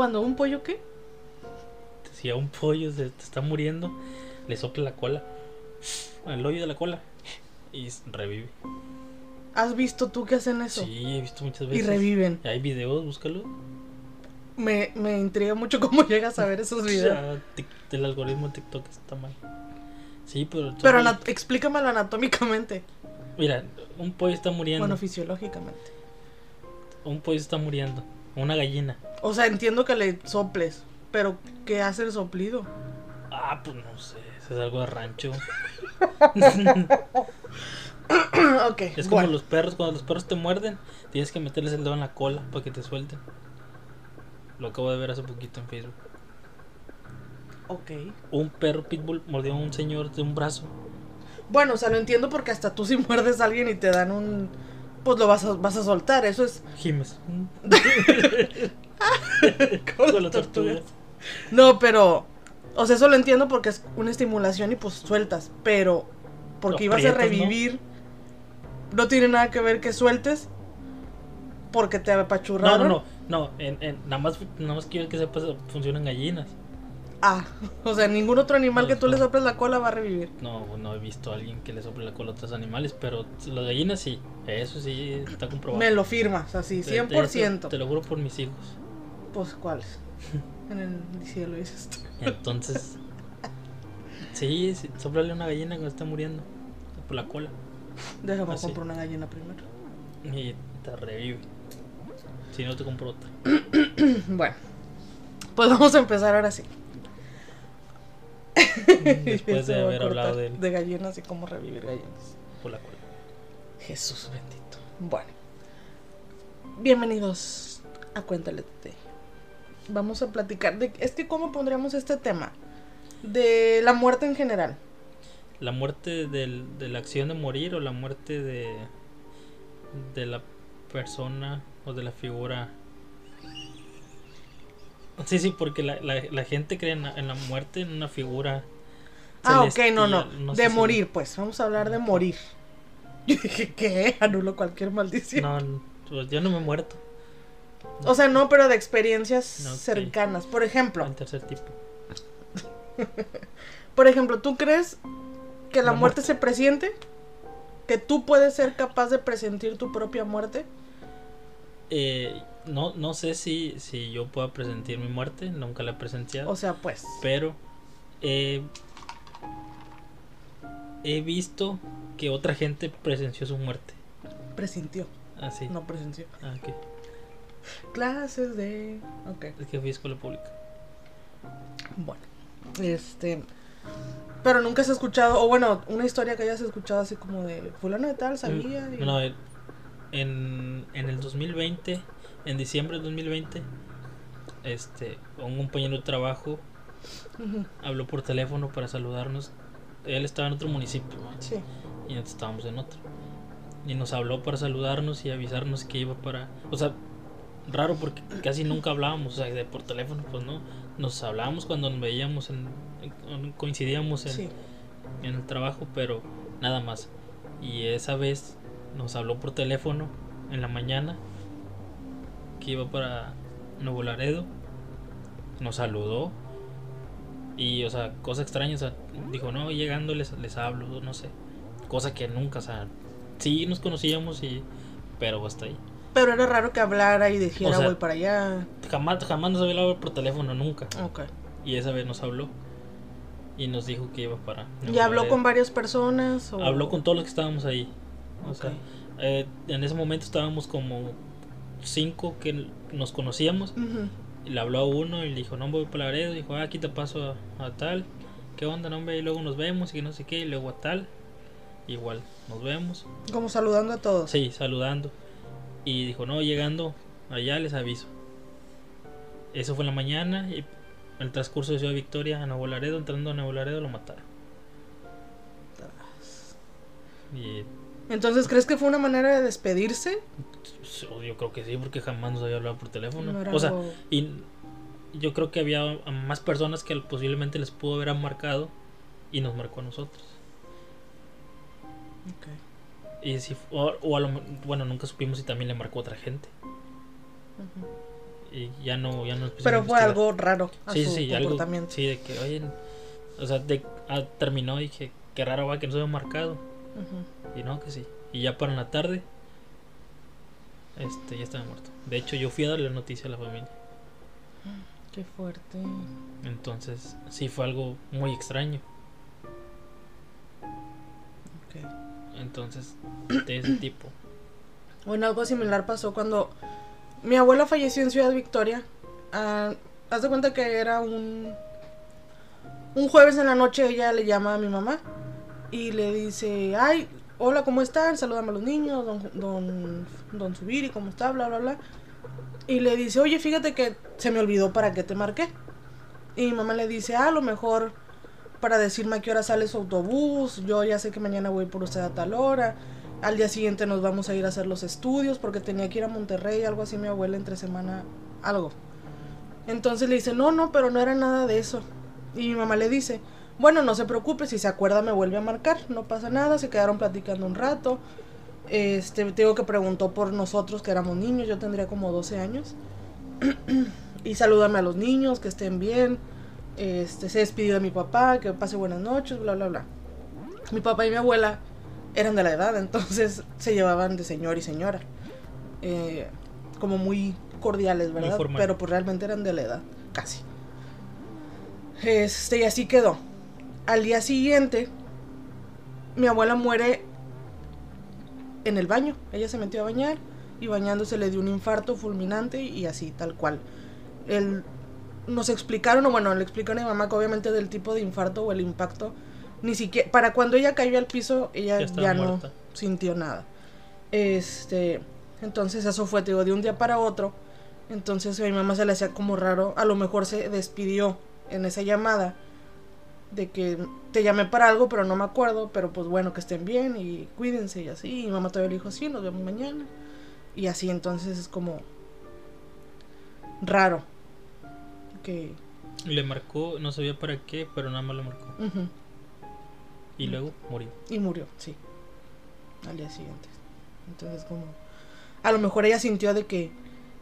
¿Cuándo? ¿Un pollo qué? Si a un pollo se te está muriendo, le sopla la cola, el hoyo de la cola, y revive. ¿Has visto tú que hacen eso? Sí, he visto muchas y veces. reviven. Hay videos, búscalo. Me, me intriga mucho cómo llegas a ver esos videos. Ya, tic- el algoritmo de TikTok está mal. Sí, pero. Pero explícamelo anatómicamente. Mira, un pollo está muriendo. Bueno, fisiológicamente. un pollo está muriendo. Una gallina. O sea, entiendo que le soples, pero ¿qué hace el soplido? Ah, pues no sé. Eso es algo de rancho. ok, Es como bueno. los perros, cuando los perros te muerden, tienes que meterles el dedo en la cola para que te suelten. Lo acabo de ver hace poquito en Facebook. Ok. Un perro pitbull mordió a un señor de un brazo. Bueno, o sea, lo entiendo porque hasta tú si muerdes a alguien y te dan un... Pues lo vas a, vas a soltar, eso es... Jimes. Con Con las la tortuga. No, pero... O sea, eso lo entiendo porque es una estimulación y pues sueltas, pero... Porque ibas a ¿no? revivir... ¿no? tiene nada que ver que sueltes. Porque te No, apachurraron. no, no. No, en, en- nada, más, nada más quiero que sepas, funcionan gallinas. Ah, o sea, ningún otro animal No, que tú le no. soples la cola va a revivir. No, no he visto a alguien que le sople la cola a otros animales, pero las gallinas sí. Eso sí está comprobado. Me lo firmas, así, Te- te- 100%. Te, te lo juro por mis hijos. Pues, ¿cuáles? En el cielo dices tú. Entonces, sí, sí, soplale una gallina cuando está muriendo por la cola Déjame Así. comprar una gallina primero. y te revive. Si no, te compro otra. Bueno, pues vamos a empezar ahora sí. Después de haber hablado de, de gallinas y cómo revivir gallinas. por la cola. Jesús bendito. Bueno, bienvenidos a Cuéntale Tete. Vamos a platicar de. Es que, ¿cómo pondríamos este tema? De la muerte en general. La muerte del, de la acción de morir o la muerte de, de la persona o de la figura. Sí, sí, porque la, la, la gente cree en la, en la muerte en una figura. Ah, ok, no, no. de si- morir, pues. Vamos a hablar de morir. Yo dije, ¿qué? Anulo cualquier maldición. No, pues yo no me he muerto. O sea, no, pero de experiencias cercanas. Por ejemplo, El tercer tipo. por ejemplo, ¿tú crees que la, La muerte se presiente? ¿Que tú puedes ser capaz de presentir tu propia muerte? Eh, no, no sé si, si yo pueda presentir mi muerte, nunca la he presenciado. O sea, pues. pero eh, he visto que otra gente presenció su muerte. Presintió, Así. no presenció. Ah, ok. Clases de. Ok. Es que fui a escuela pública. Bueno. Este. Pero nunca has escuchado, o bueno, una historia que hayas escuchado así como de fulano de tal, sabía. Y- No, en, en en el 2020, en diciembre del 2020, este, un compañero de trabajo habló por teléfono para saludarnos. Él estaba en otro municipio ¿no? Sí. y nosotros estábamos en otro. Y nos habló para saludarnos y avisarnos que iba para... O sea, raro porque casi nunca hablábamos, o sea, de por teléfono, pues no. Nos hablábamos cuando nos veíamos, en, en- coincidíamos en, Sí. en el trabajo, pero nada más. Y esa vez nos habló por teléfono en la mañana que iba para Nuevo Laredo. Nos saludó. Y, o sea, cosa extraña, o sea, dijo, no, llegando les, les hablo, no sé. Cosa que nunca, o sea, sí nos conocíamos y... Pero hasta ahí. Pero era raro que hablara y dijera O sea, voy para allá. Jamás, jamás nos había hablado por teléfono, nunca. Ok. Y esa vez nos habló. Y nos dijo que iba para... ¿Y habló con varias personas? O... Habló con todos los que estábamos ahí. O sea, eh, en ese momento estábamos como cinco que nos conocíamos. Y le habló a uno y le dijo, no voy para Laredo. Dijo, ah, aquí te paso a, a tal. ¿Qué onda, hombre? Y luego nos vemos y que no sé qué. Y luego a tal. Igual, nos vemos. Como saludando a todos. Sí, saludando. Y dijo, no, llegando allá les aviso. Eso fue en la mañana y en el transcurso de Ciudad Victoria a Nuevo Laredo, entrando a Nuevo Laredo lo mataron. Y Entonces, ¿crees que fue una manera de despedirse? yo creo que sí, porque jamás nos había hablado por teléfono. No o sea, algo- y yo creo que había más personas que posiblemente les pudo haber marcado y nos marcó a nosotros. Ok. Y si, o, o a lo, bueno, nunca supimos si también le marcó a otra gente. Y ya no, ya no Pero fue algo raro a sí, su sí, algo, comportamiento. sí, de que, oye, o sea, de, ah, terminó y dije, qué raro va que no se había marcado. Y no, que sí. Y ya para la tarde, este, ya estaba muerto. De hecho, yo fui a darle noticia a la familia. Qué fuerte. Entonces, sí fue algo muy extraño. Entonces, de ese tipo. Bueno, algo similar pasó cuando mi abuela falleció en Ciudad Victoria. Ah, haz de cuenta que era un un jueves en la noche ella le llama a mi mamá y le dice, ay, hola, ¿cómo están? Salúdame a los niños, don, don, don Subiri, ¿cómo está? Bla, bla, bla. Y le dice, oye, fíjate que se me olvidó para qué te marqué. Y mi mamá le dice, ah, a lo mejor para decirme a qué hora sale su autobús, yo ya sé que mañana voy por usted a tal hora. Al día siguiente nos vamos a ir a hacer los estudios porque tenía que ir a Monterrey, algo así mi abuela entre semana, algo. Entonces le dice, no, no, pero no era nada de eso. Y mi mamá le dice, bueno, no se preocupe, si se acuerda me vuelve a marcar, no pasa nada, se quedaron platicando un rato. Este, te digo que preguntó por nosotros que éramos niños, yo tendría como 12 años. y salúdame a los niños, que estén bien. Este, se despidió de mi papá, que pase buenas noches, bla, bla, bla. Mi papá y mi abuela eran de la edad, entonces se llevaban de señor y señora. Eh, como muy cordiales, ¿verdad? Pero pues realmente eran de la edad, casi. Este, y así quedó. Al día siguiente, mi abuela muere en el baño. Ella se metió a bañar y bañándose le dio un infarto fulminante y así, tal cual. El, nos explicaron, o bueno, le explicaron a mi mamá que obviamente del tipo de infarto o el impacto, ni siquiera, para cuando ella cayó al piso, ella Ya no sintió nada. Este, entonces eso fue, te digo, de un día para otro. Entonces a mi mamá se le hacía como raro, a lo mejor se despidió en esa llamada de que te llamé para algo, pero no me acuerdo, pero pues bueno, que estén bien y cuídense y así. Y mi mamá todavía le dijo, sí, nos vemos mañana. Y así entonces es como raro. Que... Le marcó, no sabía para qué, pero nada más le marcó. Y luego murió. Y murió, sí. Al día siguiente. Entonces como... A lo mejor ella sintió de que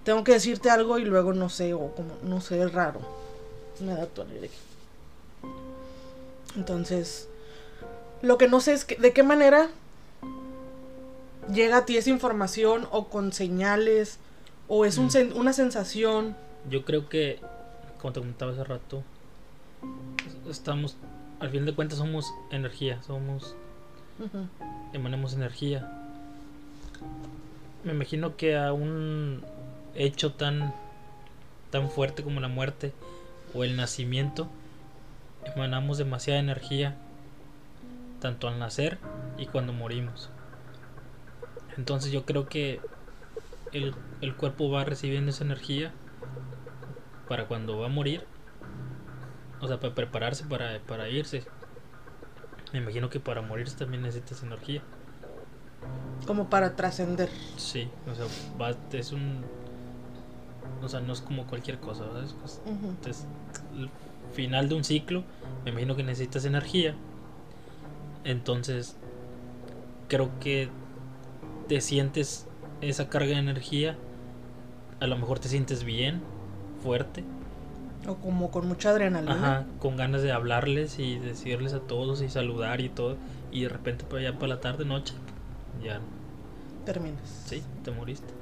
tengo que decirte algo y luego no sé, o como, no sé, es raro. Me da tu alegría. Entonces, lo que no sé es que, de qué manera llega a ti esa información o con señales o es un Mm. una sensación. Yo creo que, como te comentaba hace rato, estamos, al fin de cuentas somos energía, somos, Ujú, emanamos energía. Me imagino que a un hecho tan, tan fuerte como la muerte o el nacimiento, emanamos demasiada energía, tanto al nacer y cuando morimos. Entonces yo creo que el, el cuerpo va recibiendo esa energía para cuando va a morir. O sea, para prepararse para, para irse. Me imagino que para morirse también necesitas energía. Como para trascender. Sí, o sea, va- es un... O sea, no es como cualquier cosa, ¿verdad? Es cos- Ujú. Entonces, el final de un ciclo, me imagino que necesitas energía. Entonces, creo que te sientes esa carga de energía. A lo mejor te sientes bien, fuerte. O como con mucha adrenalina. Ajá, con ganas de hablarles y decirles a todos y saludar y todo. Y de repente, para allá para la tarde, noche, ya, Terminas. sí, te moriste.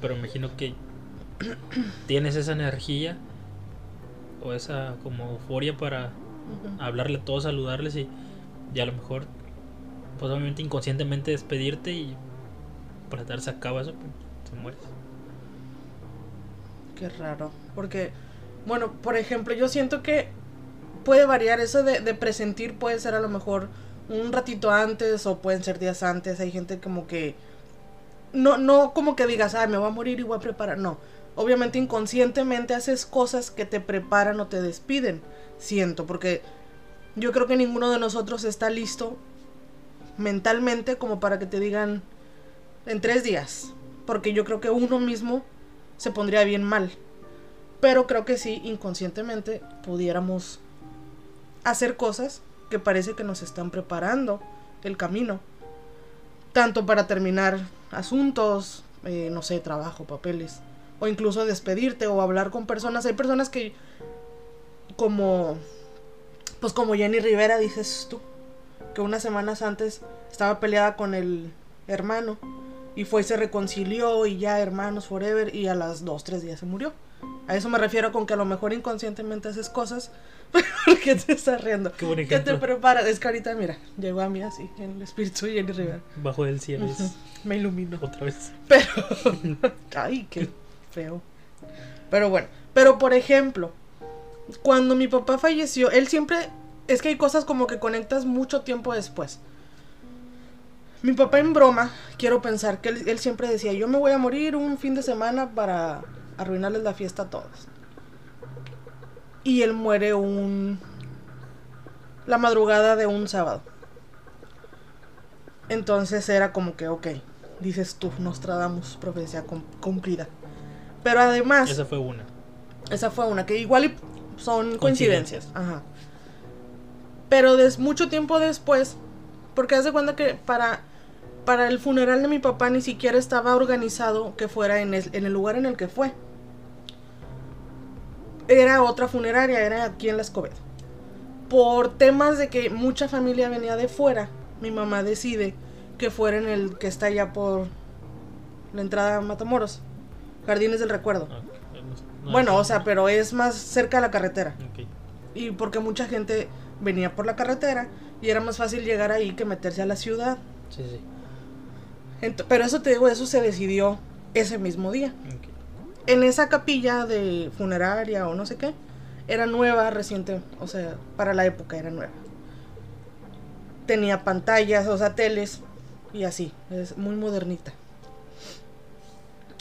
Pero imagino que tienes esa energía o esa como euforia para hablarle a todos, saludarles y, y a lo mejor, pues obviamente inconscientemente despedirte y para dar se acaba eso, pues, te mueres. Qué raro. Porque, bueno, por ejemplo, yo siento que puede variar. Eso de, presentir puede ser a lo mejor un ratito antes o pueden ser días antes. Hay gente como que... No, no como que digas, ay, me voy a morir y voy a preparar. No. Obviamente inconscientemente haces cosas que te preparan o te despiden. Siento, porque yo creo que ninguno de nosotros está listo mentalmente como para que te digan en tres días. Porque yo creo que uno mismo se pondría bien mal. Pero creo que sí, inconscientemente pudiéramos hacer cosas que parece que nos están preparando el camino. Tanto para terminar asuntos, eh, no sé, trabajo, papeles, o incluso despedirte o hablar con personas. Hay personas que como pues como Jenny Rivera dices tú, que unas semanas antes estaba peleada con el hermano y fue y se reconcilió y ya hermanos forever y a las dos, tres días se murió. A eso me refiero con que a lo mejor inconscientemente haces cosas porque te estás riendo. Qué buen Que te preparas. Es que ahorita, mira, llegó a mí así, en el espíritu de Jenny Rivera. Bajo del cielo Me iluminó. otra vez. Pero. Ay, qué feo. Pero bueno. Pero por ejemplo, cuando mi papá falleció, él siempre. Es que hay cosas como que conectas mucho tiempo después. Mi papá en broma, quiero pensar que él, él siempre decía, yo me voy a morir un fin de semana para arruinarles la fiesta a todos. Y él muere un... La madrugada de un sábado. Entonces era como que, ok, dices tú, Nostradamus, profecía cum- cumplida. Pero además, Esa fue una. esa fue una que igual son coincidencias. Coincidencias. Ajá. Pero des, mucho tiempo después, porque haz de cuenta que para, para el funeral de mi papá ni siquiera estaba organizado que fuera en el, en el lugar en el que fue. Era otra funeraria, era aquí en la Escobedo. Por temas de que mucha familia venía de fuera, mi mamá decide que fuera en el que está allá por la entrada a Matamoros. Jardines del Recuerdo. Ah, no, Bueno, no, o sea, pero es más cerca de la carretera. Y porque mucha gente venía por la carretera y era más fácil llegar ahí que meterse a la ciudad. Sí, sí. Ent- pero eso te digo, eso se decidió ese mismo día. En esa capilla de funeraria o no sé qué, era nueva, reciente, o sea, para la época era nueva. Tenía pantallas, o sea, teles y así, es muy modernita.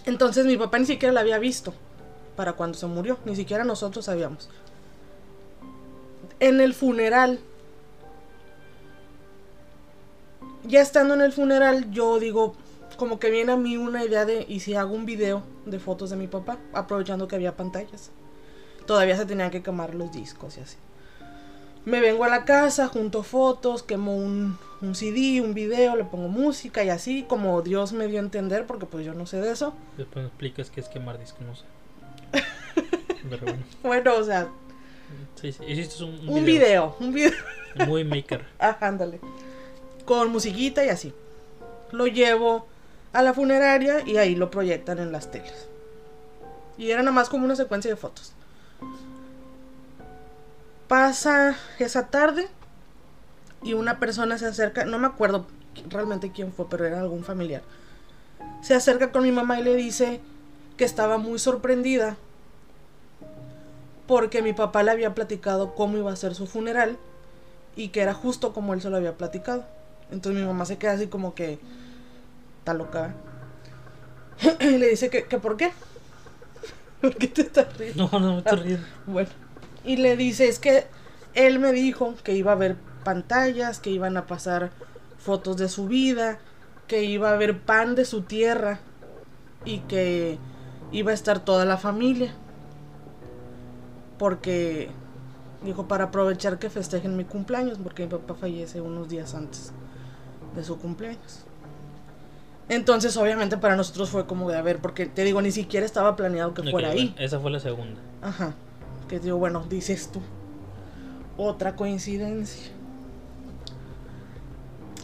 Entonces mi papá ni siquiera la había visto para cuando se murió, ni siquiera nosotros sabíamos. En el funeral, ya estando en el funeral, yo digo, como que viene a mí una idea de, ¿y si hago un video de fotos de mi papá? Aprovechando que había pantallas. Todavía se tenían que quemar los discos y así. Me vengo a la casa, junto fotos, quemo un, un CD, un video, le pongo música y así, como Dios me dio a entender, porque pues yo no sé de eso. Después me explicas qué es quemar disco, no sé. Pero bueno. Bueno, o sea, Sí, sí. Hiciste un, un video, un video. Muy maker. Ajá, ándale. Con musiquita y así. Lo llevo a la funeraria y ahí lo proyectan en las teles. Y era nada más como una secuencia de fotos. Pasa esa tarde y una persona se acerca, no me acuerdo realmente quién fue, pero era algún familiar. Se acerca con mi mamá y le dice que estaba muy sorprendida porque mi papá le había platicado cómo iba a ser su funeral y que era justo como él se lo había platicado. Entonces mi mamá se queda así como que está loca. y le dice que, que por qué. ¿Por qué te estás riendo? No, no me estoy riendo. Bueno. Y le dice, es que él me dijo que iba a haber pantallas, que iban a pasar fotos de su vida, que iba a haber pan de su tierra y que iba a estar toda la familia. Porque dijo para aprovechar que festejen mi cumpleaños, porque mi papá fallece unos días antes de su cumpleaños. Entonces, obviamente para nosotros fue como de a ver, porque te digo, ni siquiera estaba planeado que fuera ahí. esa fue la segunda. Ajá. Que digo, bueno, dices tú. Otra coincidencia.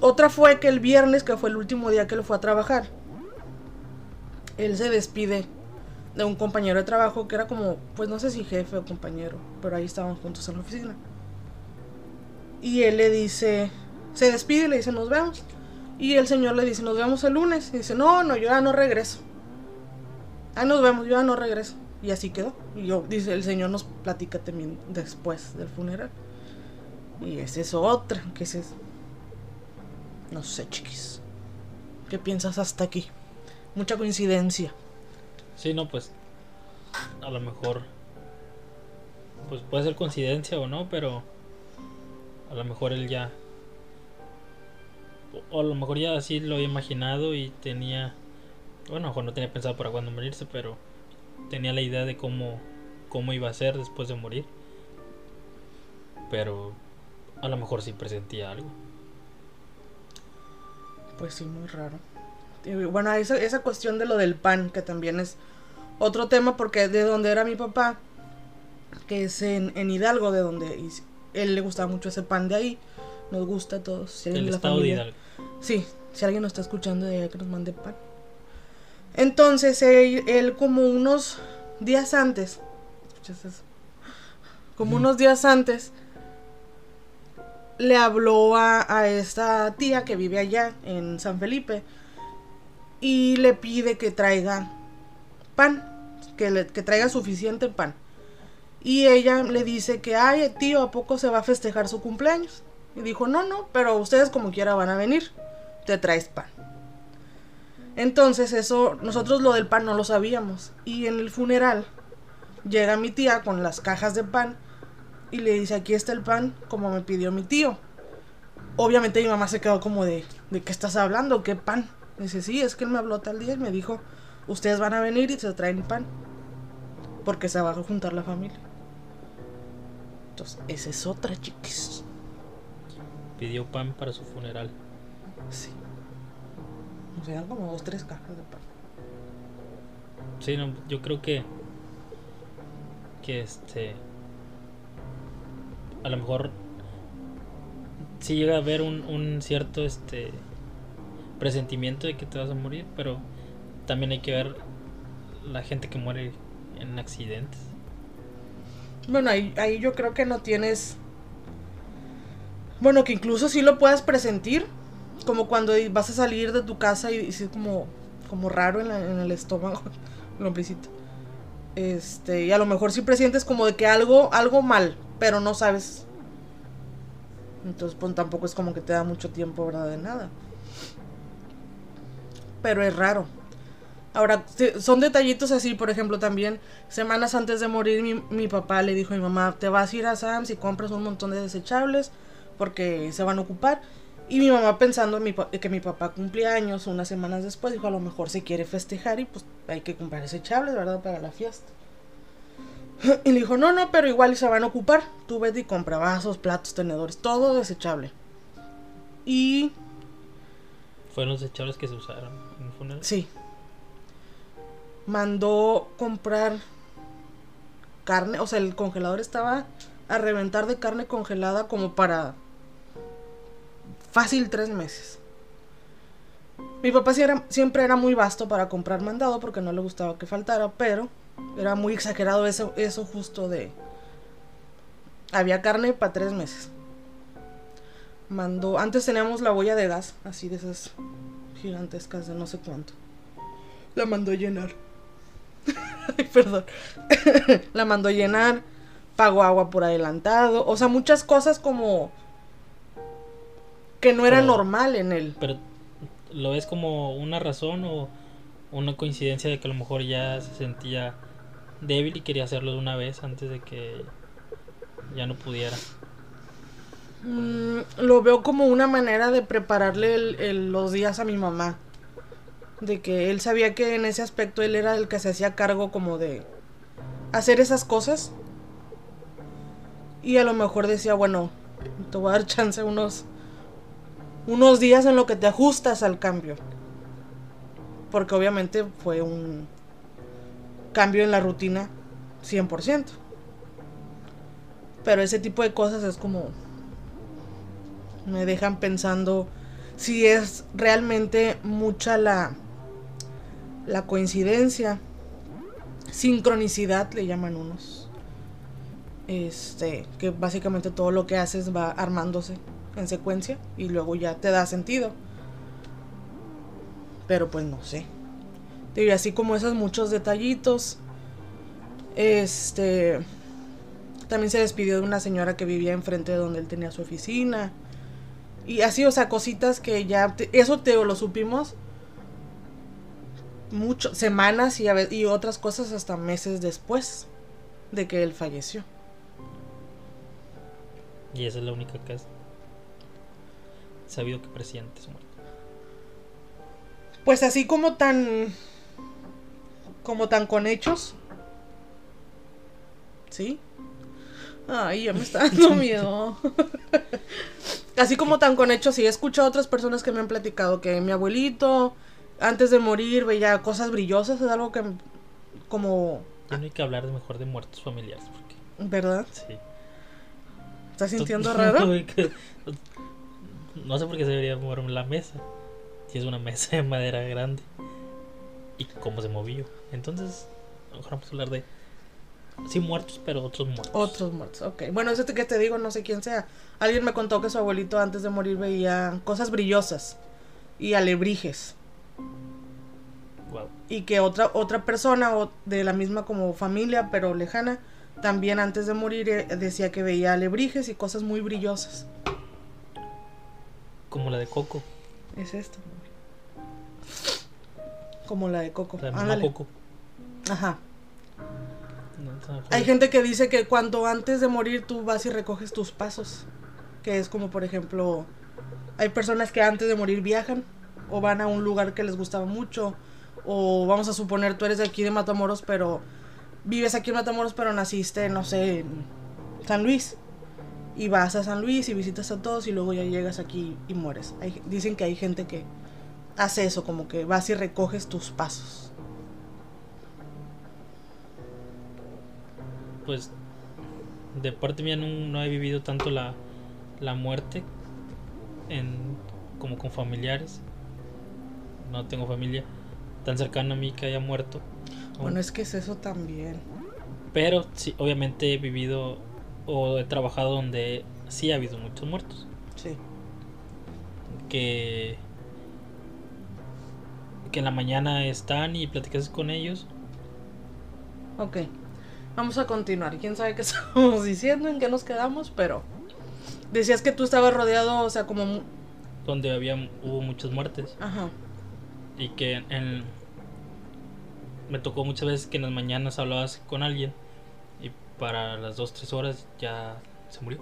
Otra fue que el viernes, que fue el último día que él fue a trabajar, él se despide de un compañero de trabajo que era como, pues no sé si jefe o compañero, pero ahí estaban juntos en la oficina. Y él le dice, se despide y le dice, nos vemos. Y el señor le dice, nos vemos el lunes. Y dice, no, no, yo ya no regreso. Ah, nos vemos, yo ya no regreso. Y así quedó. Y yo, dice, el señor nos platica también después del funeral. Y esa es otra, que es... No sé, chiquis. ¿Qué piensas hasta aquí? Mucha coincidencia. Sí, no, pues. A lo mejor. Pues puede ser coincidencia o no, pero. A lo mejor él ya. O a lo mejor ya así lo había imaginado y tenía. Bueno, a lo mejor no tenía pensado para cuándo morirse, pero. Tenía la idea de cómo. Cómo iba a ser después de morir. Pero. A lo mejor sí presentía algo. Pues sí, muy raro. Y Bueno, esa, esa cuestión de lo del pan, que también es otro tema porque de donde era mi papá, que es en, en Hidalgo, de donde y él le gustaba mucho ese pan de ahí. Nos gusta a todos. El estado de Hidalgo. Sí, si alguien nos está escuchando de allá que nos mande pan. Entonces, él, él como unos días antes, ¿escuchas eso? Como unos días antes, le habló a, a esta tía que vive allá en San Felipe y le pide que traiga pan, que, le- que traiga suficiente pan. Y ella le dice que, ay, tío, ¿a poco se va a festejar su cumpleaños? Y dijo, no, no, pero ustedes como quiera van a venir, te traes pan. Entonces eso, nosotros lo del pan no lo sabíamos. Y en el funeral llega mi tía con las cajas de pan y le dice, aquí está el pan como me pidió mi tío. Obviamente mi mamá se quedó como de, ¿de qué estás hablando? ¿Qué pan? Dice, sí, es que él me habló tal día y me dijo, ustedes van a venir y se traen pan. Porque se va a juntar la familia. Entonces, esa es otra, chiquis. Pidió pan para su funeral. Sí. O sea, eran como dos, tres cajas de pan. Sí, no, yo creo que. Que este. A lo mejor. Sí llega a haber un, un cierto este. Presentimiento de que te vas a morir, pero también hay que ver la gente que muere en accidentes. Bueno, ahí, ahí yo creo que no tienes. Bueno, que incluso sí lo puedas presentir. Como cuando vas a salir de tu casa y es como, como raro en, la- en el estómago, el hombrecito. Este, y a lo mejor sí presientes como de que algo, algo mal, pero no sabes. Entonces, pues tampoco es como que te da mucho tiempo, ¿verdad? De nada. Pero es raro. Ahora, son detallitos así, por ejemplo, también semanas antes de morir mi, mi papá le dijo a mi mamá, te vas a ir a Sam's y compras un montón de desechables porque se van a ocupar. Y mi mamá pensando mi que mi papá cumplía años unas semanas después, dijo a lo mejor se quiere festejar y pues hay que comprar desechables, ¿verdad? Para la fiesta. Y le dijo, no, no, pero igual se van a ocupar. Tú vete y compra vasos, platos, tenedores, todo desechable. Y Fueron los desechables que se usaron en el funeral. Sí. Mandó comprar carne, o sea, el congelador estaba a reventar de carne congelada como para fácil tres meses. Mi papá siempre era muy vasto para comprar mandado porque no le gustaba que faltara, pero era muy exagerado eso, justo de... Había carne para tres meses. Mandó, antes teníamos la boya de gas, así de esas gigantescas de no sé cuánto. La mandó llenar. Ay, perdón. la mandó llenar. Pagó agua por adelantado. O sea, muchas cosas como que no era Pero- normal en él. Pero, ¿lo ves como una razón o una coincidencia de que a lo mejor ya se sentía débil y quería hacerlo de una vez antes de que ya no pudiera? Mm, lo veo como una manera de prepararle el- el- los días a mi mamá. De que él sabía que en ese aspecto él era el que se hacía cargo como de hacer esas cosas. Y a lo mejor decía, bueno, te voy a dar chance unos, unos días en lo que te ajustas al cambio. Porque obviamente fue un cambio en la rutina 100%. Pero ese tipo de cosas es como me dejan pensando si es realmente mucha la la coincidencia sincronicidad le llaman unos este que básicamente todo lo que haces va armándose en secuencia y luego ya te da sentido. Pero pues no sé. Y así como esos muchos detallitos este también se despidió de una señora que vivía enfrente de donde él tenía su oficina. Y así, o sea, cositas que ya... eso te lo supimos mucho, semanas y, a y otras cosas hasta meses después de que él falleció. Y esa es la única has sabido que presiente su muerte. Pues así como tan... Como tan con hechos. ¿Sí? Ay, ya me está dando miedo. Así como tan con hechos, sí he escuchado a otras personas que me han platicado que mi abuelito, antes de morir, veía cosas brillosas, es algo que como, Ya no hay que hablar de mejor de muertos familiares. Porque, ¿verdad? sí. ¿Estás sintiendo raro? No sé por qué se debería mover la mesa. Si es una mesa de madera grande. Y cómo se movió. Entonces, a lo mejor vamos a hablar de. Sí, muertos, pero otros muertos. Otros muertos, ok. Bueno, ese que te digo, no sé quién sea. Alguien me contó que su abuelito antes de morir veía cosas brillosas y alebrijes. Wow. Y que otra, otra persona o de la misma como familia, pero lejana, también antes de morir eh, decía que veía alebrijes y cosas muy brillosas. Como la de Coco. Es esto. Como la de Coco. La Ándale. Coco. Ajá. No, Hay gente que dice que cuando antes de morir tú vas y recoges tus pasos. Que es como, por ejemplo, hay personas que antes de morir viajan o van a un lugar que les gustaba mucho. O vamos a suponer, tú eres de aquí de Matamoros, pero vives aquí en Matamoros, pero naciste, no sé, en San Luis. Y vas a San Luis y visitas a todos y luego ya llegas aquí y mueres. Hay- dicen que hay gente que hace eso, como que vas y recoges tus pasos. Pues de parte mía no, no he vivido tanto la, la muerte en, como con familiares. No tengo familia tan cercana a mí que haya muerto. Bueno, es que es eso también. Pero sí, obviamente he vivido o he trabajado donde sí ha habido muchos muertos. Sí. Que, que en la mañana están y platicas con ellos. Ok, vamos a continuar. Quién sabe qué estamos diciendo, en qué nos quedamos, pero decías que tú estabas rodeado, o sea, como. donde había hubo muchas muertes Ajá. y que en me tocó muchas veces que en las mañanas hablabas con alguien para las 2 3 horas ya se murió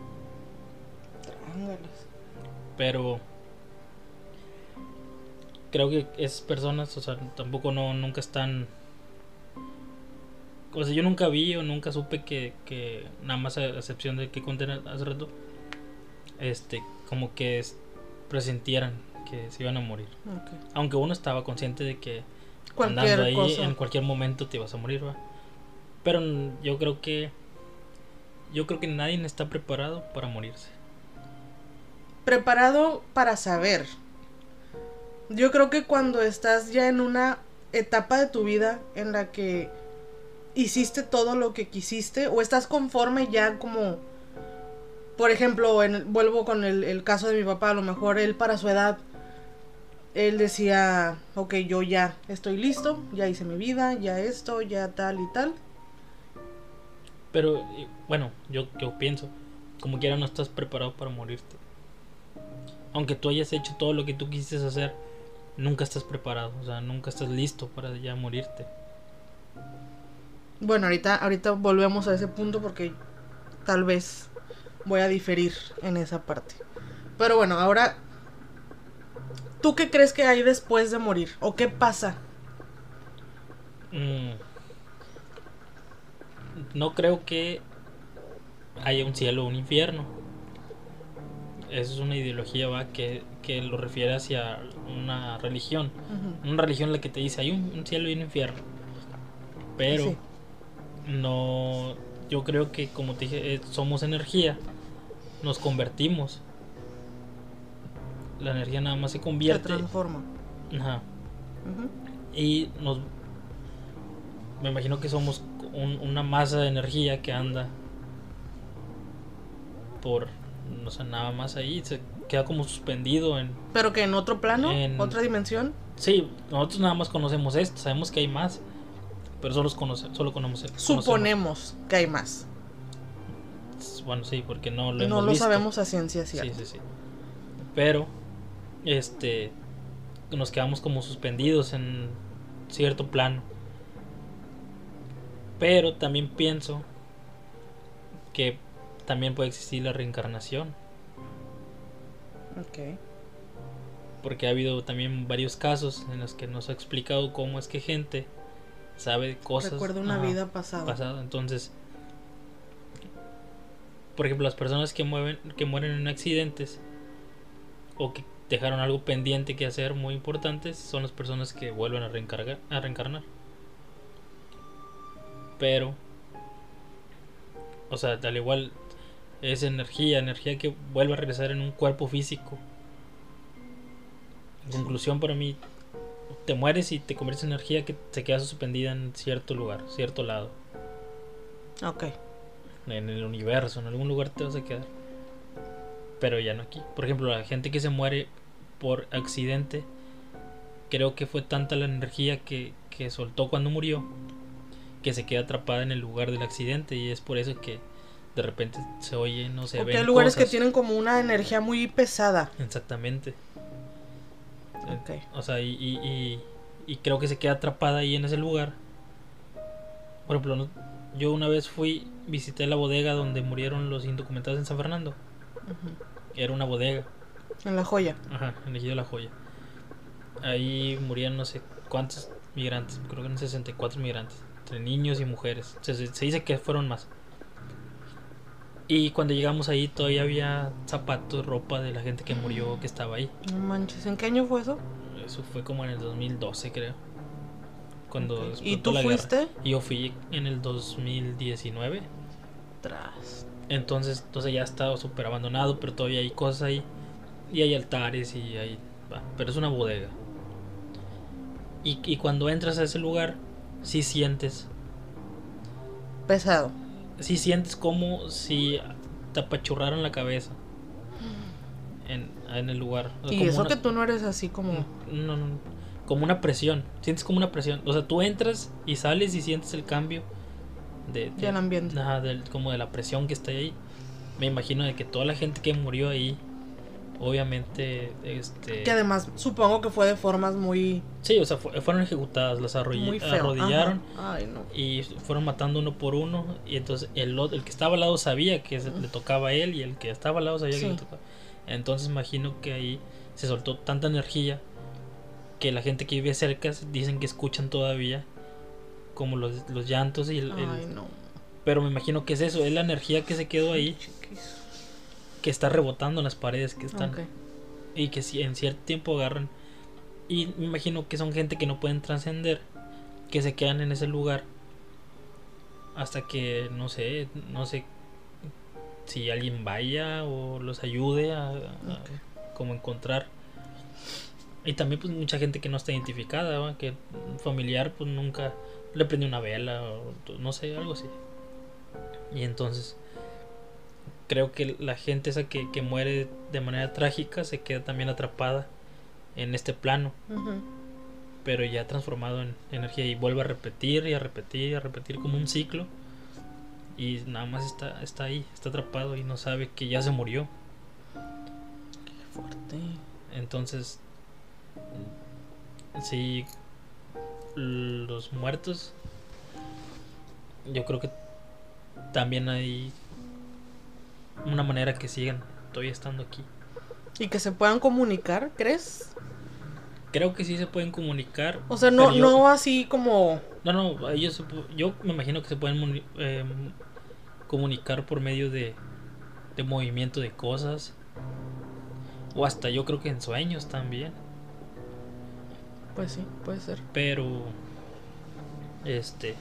pero creo que esas personas o sea tampoco no nunca están o sea yo nunca vi o nunca supe que, que nada más a excepción de que conté hace rato este como que es- presintieran que se iban a morir aunque uno estaba consciente de que Cualquier andando ahí cosa. en cualquier momento te vas a morir, ¿va? Pero yo creo que yo creo que nadie está preparado para morirse. Preparado para saber. Yo creo que cuando estás ya en una etapa de tu vida en la que hiciste todo lo que quisiste o estás conforme ya como por ejemplo en, vuelvo con el, el caso de mi papá a lo mejor él para su edad él decía ok yo ya estoy listo ya hice mi vida ya esto ya tal y tal Pero bueno, yo, yo pienso, como quiera no estás preparado para morirte. Aunque tú hayas hecho todo lo que tú quisiste hacer, nunca estás preparado, o sea, nunca estás listo para ya morirte. bueno ahorita ahorita volvemos a ese punto porque tal vez voy a diferir en esa parte pero bueno ahora tú qué crees que hay después de morir o qué pasa Mm. No creo que haya un cielo o un infierno. Eso es una ideología ¿va? Que, que lo refiere hacia una religión. Una religión en la que te dice hay un, un cielo y un infierno. Pero Sí. no, yo creo que como te dije, eh, somos energía. Nos convertimos. La energía nada más se se convierte. transforma Ajá. Y nos. Me imagino que somos un- una masa de energía que anda por. No sé, nada más ahí. Se queda como suspendido en. pero que en otro plano En- otra dimensión Sí, nosotros nada más conocemos esto. Sabemos que hay más. Pero solo, conoce, solo conocemos. suponemos que hay más Bueno, sí, porque no lo no hemos lo visto. sabemos a ciencia Sí, cierta sí, sí. Pero. Este. Nos quedamos como suspendidos en cierto plano. Pero también pienso que también puede existir la reencarnación. Ok. Porque ha habido también varios casos en los que nos ha explicado cómo es que gente sabe cosas. recuerdo una vida pasada pasada. Entonces, por ejemplo, las personas que, mueven, que mueren en accidentes o que dejaron algo pendiente que hacer muy importante son las personas que vuelven a, reencargar, a reencarnar. Pero, o sea, al igual es energía, energía que vuelve a regresar en un cuerpo físico. En conclusión, para mí, te mueres y te conviertes en energía que se queda suspendida en cierto lugar, cierto lado. Ok. En el universo, en algún lugar te vas a quedar. Pero ya no aquí. Por ejemplo, la gente que se muere por accidente, creo que fue tanta la energía que, que soltó cuando murió, que se queda atrapada en el lugar del accidente y es por eso que de repente se oye, no se ven hay lugares que tienen como una energía muy pesada. Exactamente. Ok. O sea, y, y, y- y creo que se queda atrapada ahí en ese lugar. Por ejemplo, no- yo una vez fui, visité la bodega donde murieron los indocumentados en San Fernando. Era una bodega, En la joya. ajá, en el de la Joya. Ahí murieron no sé cuántos migrantes, creo que eran 64 migrantes, entre niños y mujeres. Se, se- dice que fueron más. Y cuando llegamos ahí todavía había zapatos, ropa de la gente que murió, que estaba ahí. No manches, ¿en qué año fue eso? Eso fue como en el 2012, creo. Cuando Ok. explotó ¿Y tú la guerra. fuiste? Y yo fui en el 2019. Tras. Entonces, entonces ya estaba súper abandonado, pero todavía hay cosas ahí. Y hay altares y hay... pero es una bodega. Y, y cuando entras a ese lugar, sí sientes... Pesado. Sí sientes como si te apachurraron la cabeza. En, en el lugar. O sea, Y como eso una- que tú no eres así como... No, no, no. Como una presión. Sientes como una presión. O sea, tú entras y sales y sientes el cambio de, de- Del ambiente. ajá, del- como de la presión que está ahí. Me imagino de que toda la gente que murió ahí, obviamente, este... Que además supongo que fue de formas muy... Sí, o sea, fu- fueron ejecutadas, las arrodillaron. Ay, no. y fueron matando uno por uno. Y entonces el, el que estaba al lado sabía que se- le tocaba a él y el que estaba al lado sabía que le tocaba. Entonces imagino que ahí se soltó tanta energía que la gente que vive cerca dicen que escuchan todavía como los, los llantos y el, el- Ay, no. Pero me imagino que es eso, es la energía que se quedó ahí. Que está rebotando en las paredes que están Ok. y que si en cierto tiempo agarran. Y me imagino que son gente que no pueden trascender, que se quedan en ese lugar hasta que no sé, no sé si alguien vaya o los ayude a, a Ok. como encontrar. Y también pues mucha gente que no está identificada, ¿va? que familiar pues nunca le prendió una vela o no sé, algo así. Y entonces creo que la gente esa que, que muere de manera trágica se queda también atrapada en este plano, pero ya transformado en energía y vuelve a repetir y a repetir y a repetir como un ciclo. Y nada más está, está ahí, está atrapado y no sabe que ya se murió. Qué fuerte. Entonces, sí, los muertos, yo creo que también hay una manera que sigan todavía estando aquí. Y que se puedan comunicar, ¿crees? Creo que sí se pueden comunicar. O sea, no, yo- no así como... No, no, ellos yo me imagino que se pueden eh, comunicar por medio de, de movimiento de cosas. O hasta yo creo que en sueños también. Pues sí, puede ser. Pero. Este.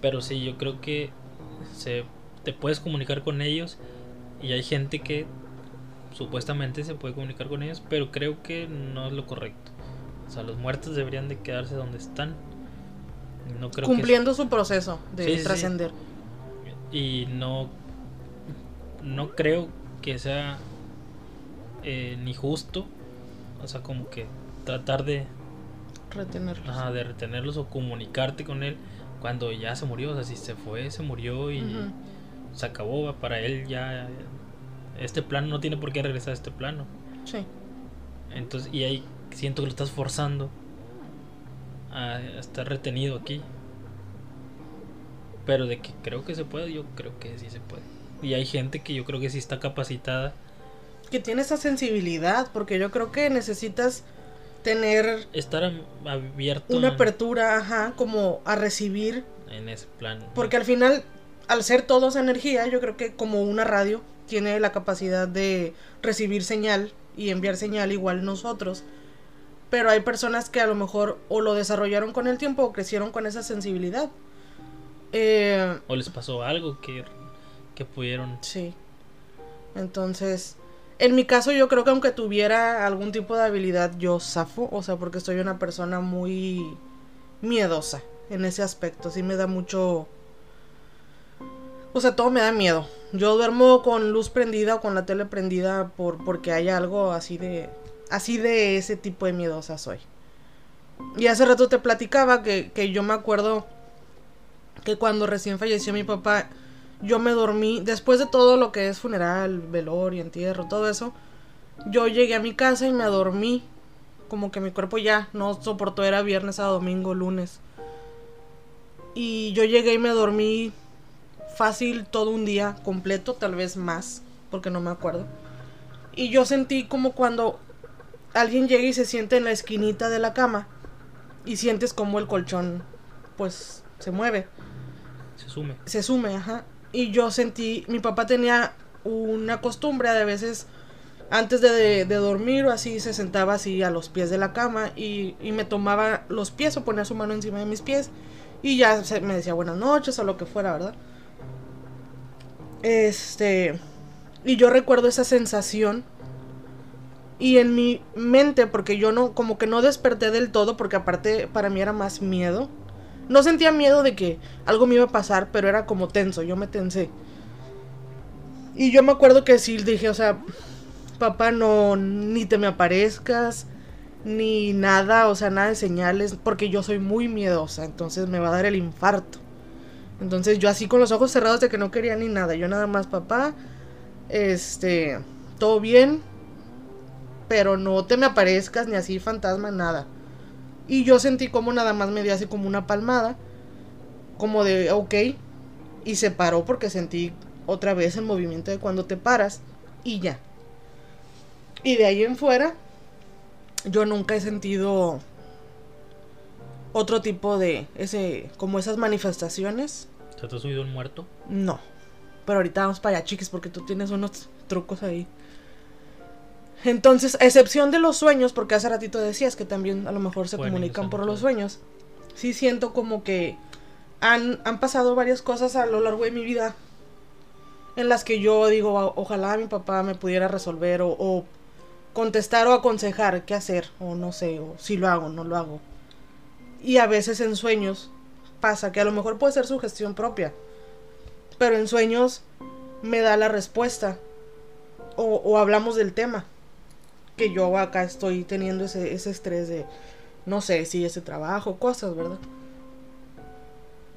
Pero sí, yo creo que se, te puedes comunicar con ellos. Y hay gente que supuestamente se puede comunicar con ellos. Pero creo que no es lo correcto. O sea, los muertos deberían de quedarse donde están. No creo Cumpliendo su proceso de Sí, sí, sí. trascender. Y no. No creo que sea. eh, ni justo. O sea, como que tratar de Retenerlos. Ajá, de retenerlos o comunicarte con él cuando ya se murió. O sea, si se fue, se murió y. se acabó. va, Para él ya este plano no tiene por qué regresar a este plano. Sí. Entonces, y ahí siento que lo estás forzando a estar retenido aquí. Pero de que creo que se puede, yo creo que sí se puede. Y hay gente que yo creo que sí está capacitada. Que tiene esa sensibilidad, porque yo creo que necesitas tener Estar abierto una en- apertura, ajá, como a recibir. en ese plano. Porque al final, al ser todos energía, yo creo que como una radio tiene la capacidad de recibir señal y enviar señal igual nosotros. Pero hay personas que a lo mejor o lo desarrollaron con el tiempo o crecieron con esa sensibilidad. Eh, ¿O les pasó algo que, que pudieron? sí. Entonces, en mi caso yo creo que aunque tuviera algún tipo de habilidad, yo zafo, o sea, porque soy una persona muy miedosa en ese aspecto. Sí me da mucho... O sea, todo me da miedo. Yo duermo con luz prendida o con la tele prendida por porque hay algo así de así de ese tipo de miedosa soy. Y hace rato te platicaba que, que yo me acuerdo que cuando recién falleció mi papá, yo me dormí, después de todo lo que es funeral, velorio, entierro, todo eso, yo llegué a mi casa y me dormí. Como que mi cuerpo ya no soportó, era viernes a domingo, lunes. Y yo llegué y me dormí fácil todo un día completo, tal vez más, porque no me acuerdo. Y yo sentí como cuando alguien llega y se siente en la esquinita de la cama y sientes como el colchón pues se mueve, Se sume. se sume, ajá. Y yo sentí, mi papá tenía una costumbre de veces antes de, de dormir o así se sentaba así a los pies de la cama y, y me tomaba los pies o ponía su mano encima de mis pies y ya se- me decía buenas noches o lo que fuera, ¿verdad? Este, y yo recuerdo esa sensación y en mi mente, porque yo no, como que no desperté del todo, porque aparte para mí era más miedo. No sentía miedo de que algo me iba a pasar, pero era como tenso, yo me tensé. Y yo me acuerdo que sí dije, o sea, papá, no, ni te me aparezcas, ni nada, o sea, nada de señales, porque yo soy muy miedosa, entonces me va a dar el infarto. Entonces yo así con los ojos cerrados de que no quería ni nada, yo nada más, papá, este, todo bien, pero no te me aparezcas ni así fantasma, nada. Y yo sentí como nada más me dio así como una palmada, como de, ok, y se paró porque sentí otra vez el movimiento de cuando te paras y ya. Y de ahí en fuera, yo nunca he sentido otro tipo de, ese, como esas manifestaciones. ¿Se te ha subido un muerto? No. Pero ahorita vamos para allá, chiquis, porque tú tienes unos trucos ahí. Entonces, a excepción de los sueños, porque hace ratito decías que también a lo mejor se comunican por los sueños. Sí siento como que han, han pasado varias cosas a lo largo de mi vida en las que yo digo, "O- ojalá mi papá me pudiera resolver o, o contestar o aconsejar qué hacer, o no sé, o si lo hago, no lo hago. Y a veces en sueños pasa que a lo mejor puede ser su gestión propia, pero en sueños me da la respuesta o, o hablamos del tema que yo acá estoy teniendo ese, ese estrés de no sé si ese trabajo, cosas, ¿verdad?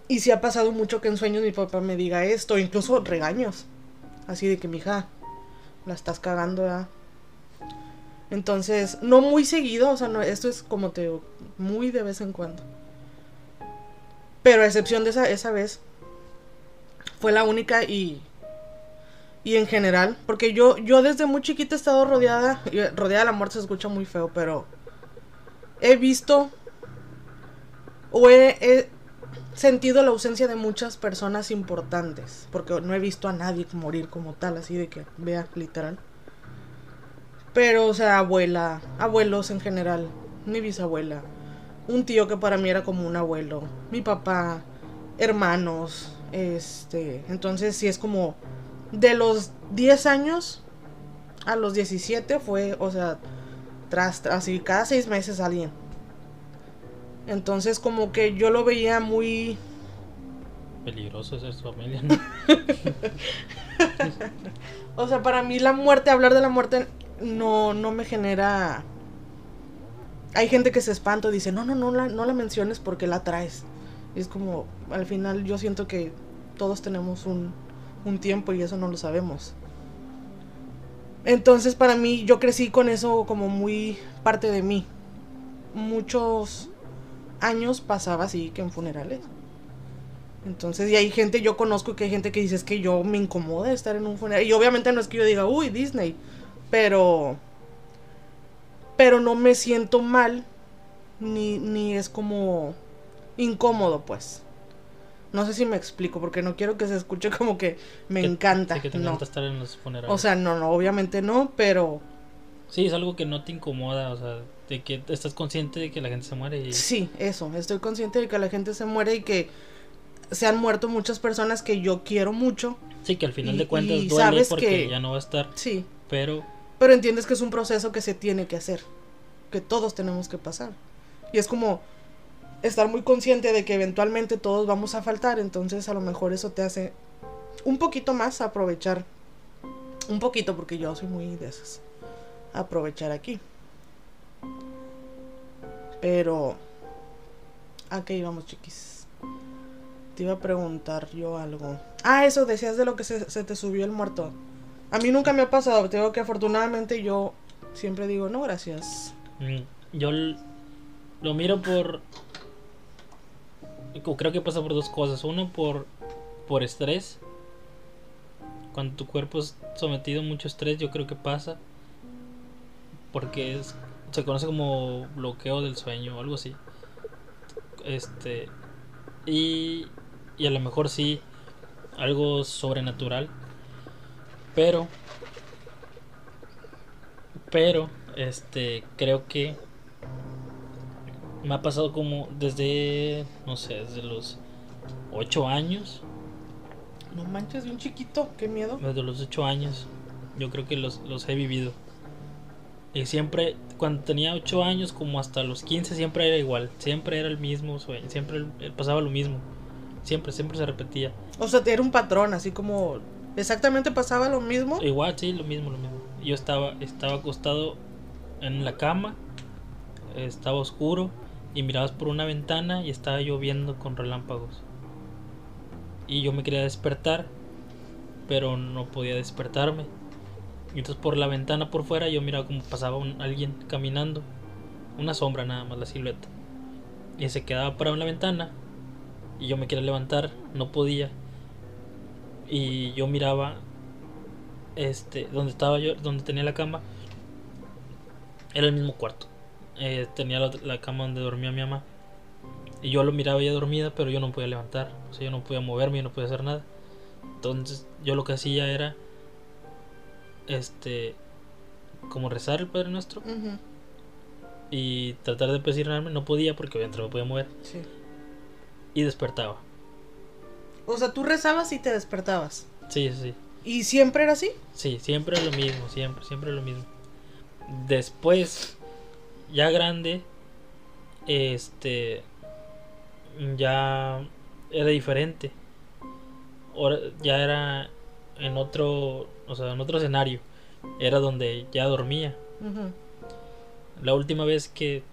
Y si ha pasado mucho que en sueños mi papá me diga esto, incluso regaños, así de que mija, la estás cagando, ¿verdad? Entonces, no muy seguido, o sea, no, esto es como te digo, muy de vez en cuando. Pero a excepción de esa, esa vez, fue la única y y en general, porque yo yo desde muy chiquita he estado rodeada, rodeada de la muerte se escucha muy feo, pero he visto o he, he sentido la ausencia de muchas personas importantes, porque no he visto a nadie morir como tal, así de que vea literal. Pero o sea, abuela, abuelos en general, mi bisabuela, un tío que para mí era como un abuelo, mi papá, hermanos, este, entonces sí es como de los 10 años a los 17 fue, o sea, tras, tras así cada seis meses alguien. Entonces como que yo lo veía muy, Peligroso ser su familia, ¿no? o sea, para mí la muerte, hablar de la muerte no, no me genera... Hay gente que se espanta dice, no, no, no la, no la menciones porque la traes. Y es como, al final yo siento que todos tenemos un, un tiempo y eso no lo sabemos. Entonces para mí yo crecí con eso como muy parte de mí. Muchos años pasaba así que en funerales. Entonces, y hay gente, yo conozco que hay gente que dice es que yo me incomoda estar en un funeral. Y obviamente no es que yo diga, uy, Disney. Pero. Pero no me siento mal. Ni, ni es como incómodo, pues. No sé si me explico, porque no quiero que se escuche como que me Que- encanta. sí, que te no. encanta estar en los funerales. O sea, no, no, obviamente no, pero sí, es algo que no te incomoda, o sea, de que estás consciente de que la gente se muere y sí, eso. Estoy consciente de que la gente se muere y que se han muerto muchas personas que yo quiero mucho. Sí, que al final Y- de cuentas duele porque que- ya no va a estar. Sí, Pero pero entiendes que es un proceso que se tiene que hacer, que todos tenemos que pasar. Y es como estar muy consciente de que eventualmente todos vamos a faltar, entonces a lo mejor eso te hace un poquito más aprovechar. Un poquito, porque yo soy muy de esas. Aprovechar aquí. Pero... ¿A qué íbamos, chiquis? Te iba a preguntar yo algo. Ah, eso, decías de lo que se, se te subió el muerto. A mí nunca me ha pasado, te digo que afortunadamente yo siempre digo, no, gracias. mm, yo lo miro por. Creo que pasa por dos cosas. Uno, por, por estrés. Cuando tu cuerpo es sometido a mucho estrés, yo creo que pasa. Porque es- se conoce como bloqueo del sueño o algo así. Este. Y, y a lo mejor sí, algo sobrenatural. Pero. Pero, este, creo que me ha pasado como desde, no sé, desde los 8 años. No manches, de un chiquito, qué miedo. Desde los 8 años, yo creo que los, los he vivido. Y siempre, cuando tenía 8 años, como hasta los 15, siempre era igual. Siempre era el mismo sueño, siempre pasaba lo mismo. Siempre, siempre se repetía. O sea, era un patrón, así como exactamente pasaba lo mismo. Igual, sí, lo mismo, lo mismo. Yo estaba, estaba acostado en la cama, estaba oscuro y mirabas por una ventana y estaba lloviendo con relámpagos. Y yo me quería despertar, pero no podía despertarme. Y entonces por la ventana por fuera yo miraba como pasaba un, alguien caminando, una sombra nada más, la silueta. Y se quedaba parado en la ventana y yo me quería levantar, no podía. Y yo miraba este donde estaba yo donde tenía la cama era el mismo cuarto. Eh, tenía la, la cama donde dormía mi mamá. Y yo lo miraba ella dormida pero yo no podía levantar. O sea yo no podía moverme yo no podía hacer nada. Entonces yo lo que hacía era este como rezar el Padre Nuestro. Y tratar de presionarme no podía porque obviamente no me podía mover. Sí. y despertaba O sea, tú rezabas y te despertabas. sí sí sí ¿Y siempre era así? Sí, siempre lo mismo, siempre, siempre lo mismo. Después, ya grande, este, ya era diferente. Ahora ya era en otro, o sea, en otro escenario. Era donde ya dormía. La última vez que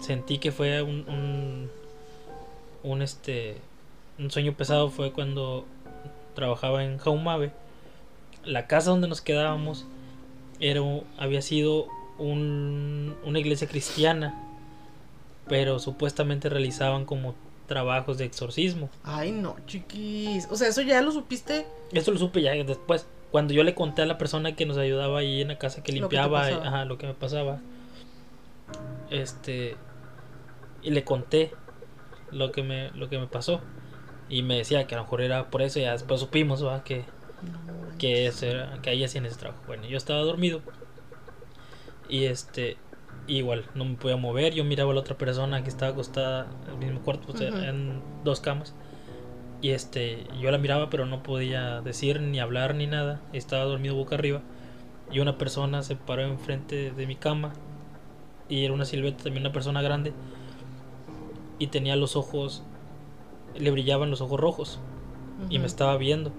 sentí que fue un, un, un, este, un sueño pesado fue cuando trabajaba en Jaumave. La casa donde nos quedábamos era, había sido un- una iglesia cristiana, pero supuestamente realizaban como trabajos de exorcismo. Ay, no, chiquis. O sea, eso ya lo supiste. Esto lo supe ya después, cuando yo le conté a la persona que nos ayudaba ahí en la casa que Lo que limpiaba, pasaba. ajá, lo que me pasaba. Este y le conté lo que me lo que me pasó y me decía que a lo mejor era por eso y ya después supimos ¿va? que No, que eso era, que ahí hacían ese trabajo. Bueno, yo estaba dormido y este igual no me podía mover, yo miraba a la otra persona que estaba acostada en el mismo cuarto, en dos camas. Y este, yo la miraba pero no podía decir ni hablar ni nada, estaba dormido boca arriba. Y una persona se paró enfrente de mi cama y era una silueta, también una persona grande y tenía los ojos le brillaban los ojos rojos y me estaba viendo.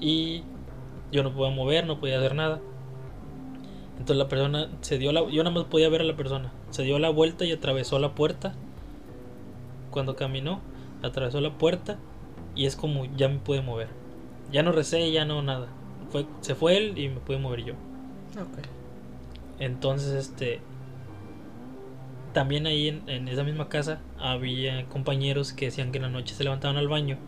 Y yo no podía mover, no podía hacer nada. Entonces la persona se dio la... Yo nada más podía ver a la persona. Se dio la vuelta y atravesó la puerta. Cuando caminó, atravesó la puerta y es como ya me pude mover. Ya no recé, ya no nada. Fue, se fue él y me pude mover yo. Entonces, este. También ahí en, en esa misma casa había compañeros que decían que en la noche se levantaban al baño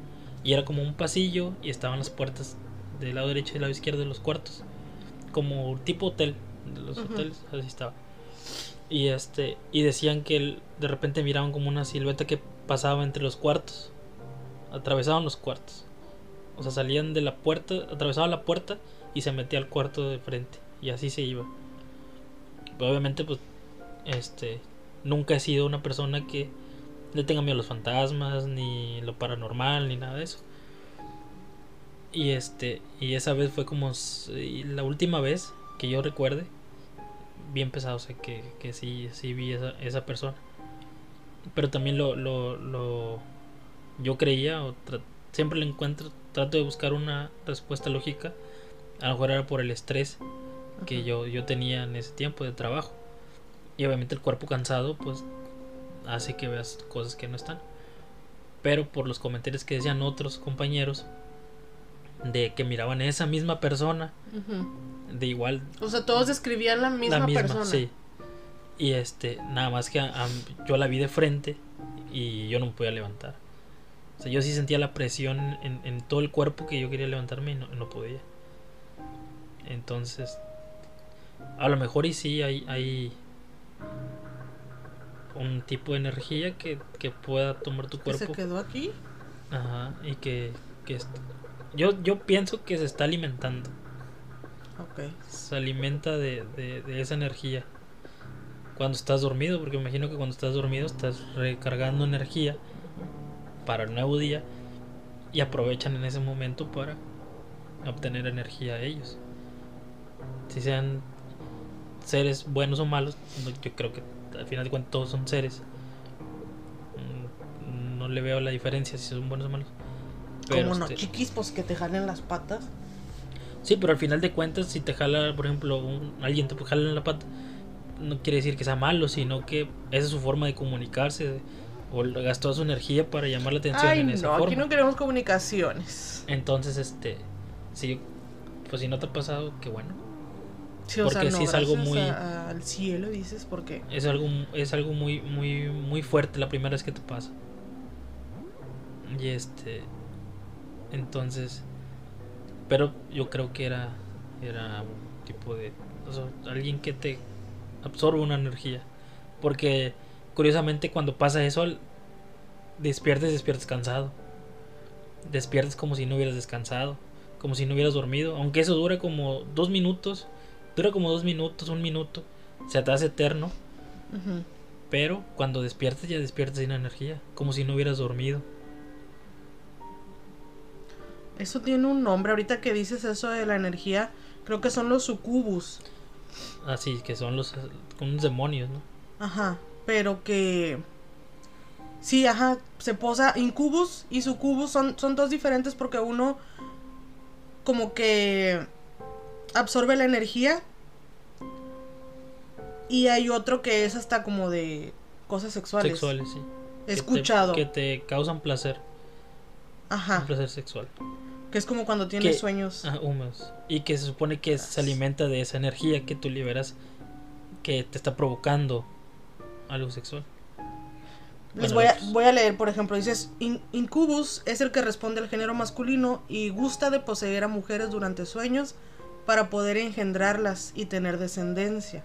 y era como un pasillo y estaban las puertas del lado derecho y del lado izquierdo de los cuartos. Como tipo hotel, de los hoteles, así estaba. Y este y decían que el- de repente miraban como una silueta que pasaba entre los cuartos. Atravesaban los cuartos. O sea, salían de la puerta, atravesaban la puerta y se metía al cuarto de frente y así se iba. Pero obviamente pues este nunca he sido una persona que le tenga miedo a los fantasmas, ni lo paranormal, ni nada de eso. Y este, y esa vez fue como la última vez que yo recuerde, bien pesado, o sea, que, que sí, sí vi esa, esa persona. Pero también lo, lo, lo yo creía, o siempre le encuentro, trato de buscar una respuesta lógica. A lo mejor era por el estrés que yo, yo tenía en ese tiempo de trabajo. Y obviamente el cuerpo cansado, pues hace que veas cosas que no están. Pero por los comentarios que decían otros compañeros, de que miraban a esa misma persona, de igual. O sea, todos describían la misma, la misma persona. Sí. Y este, nada más que yo la vi de frente y yo no me podía levantar. O sea, yo sí sentía la presión en, en todo el cuerpo que yo quería levantarme y no, no podía. Entonces, a lo mejor y sí hay, hay un tipo de energía que, que pueda tomar tu cuerpo. ¿Se quedó aquí? Ajá, y que, que yo, yo pienso que se está alimentando. Ok. Se alimenta de, de, de esa energía. Cuando estás dormido, porque me imagino que cuando estás dormido estás recargando energía para el nuevo día y aprovechan en ese momento para obtener energía a ellos. Si sean seres buenos o malos, yo creo que al final de cuentas todos son seres. Mm, no le veo la diferencia si son buenos o malos. Pero Como no, este chiquis, pues que te jalen las patas. Sí, pero al final de cuentas, si te jala, por ejemplo, un, alguien te jala en la pata, no quiere decir que sea malo, sino que esa es su forma de comunicarse. O gastó su energía para llamar la atención en esa no, aquí no queremos comunicaciones. Entonces, este, sí, pues si no te ha pasado, qué bueno porque sí es algo muy al cielo dices porque es algo es algo muy muy muy fuerte la primera vez que te pasa. Y este entonces pero yo creo que era era un tipo de alguien que te absorbe una energía. Porque curiosamente cuando pasa eso despiertes despiertes cansado. Despiertes como si no hubieras descansado como si no hubieras dormido. Aunque eso dura como dos minutos Dura como dos minutos, un minuto. Se te hace eterno. Pero cuando despiertas ya despiertas sin energía. Como si no hubieras dormido. Eso tiene un nombre. Ahorita que dices eso de la energía, creo que son los sucubus. Ah, sí, que son los unos demonios, ¿no? Ajá, pero que Sí, ajá, se posa incubus y sucubus son son dos diferentes porque uno como que absorbe la energía. Y hay otro que es hasta como de cosas sexuales. Sexuales, sí. He escuchado. que te causan placer. Ajá. Un placer sexual. Que es como cuando tienes sueños. Ah, húmedos. Y que se supone que se alimenta de esa energía que tú liberas que te está provocando algo sexual. Les voy a, voy a, leer, por ejemplo, dices, Incubus es el que responde al género masculino y gusta de poseer a mujeres durante sueños para poder engendrarlas y tener descendencia.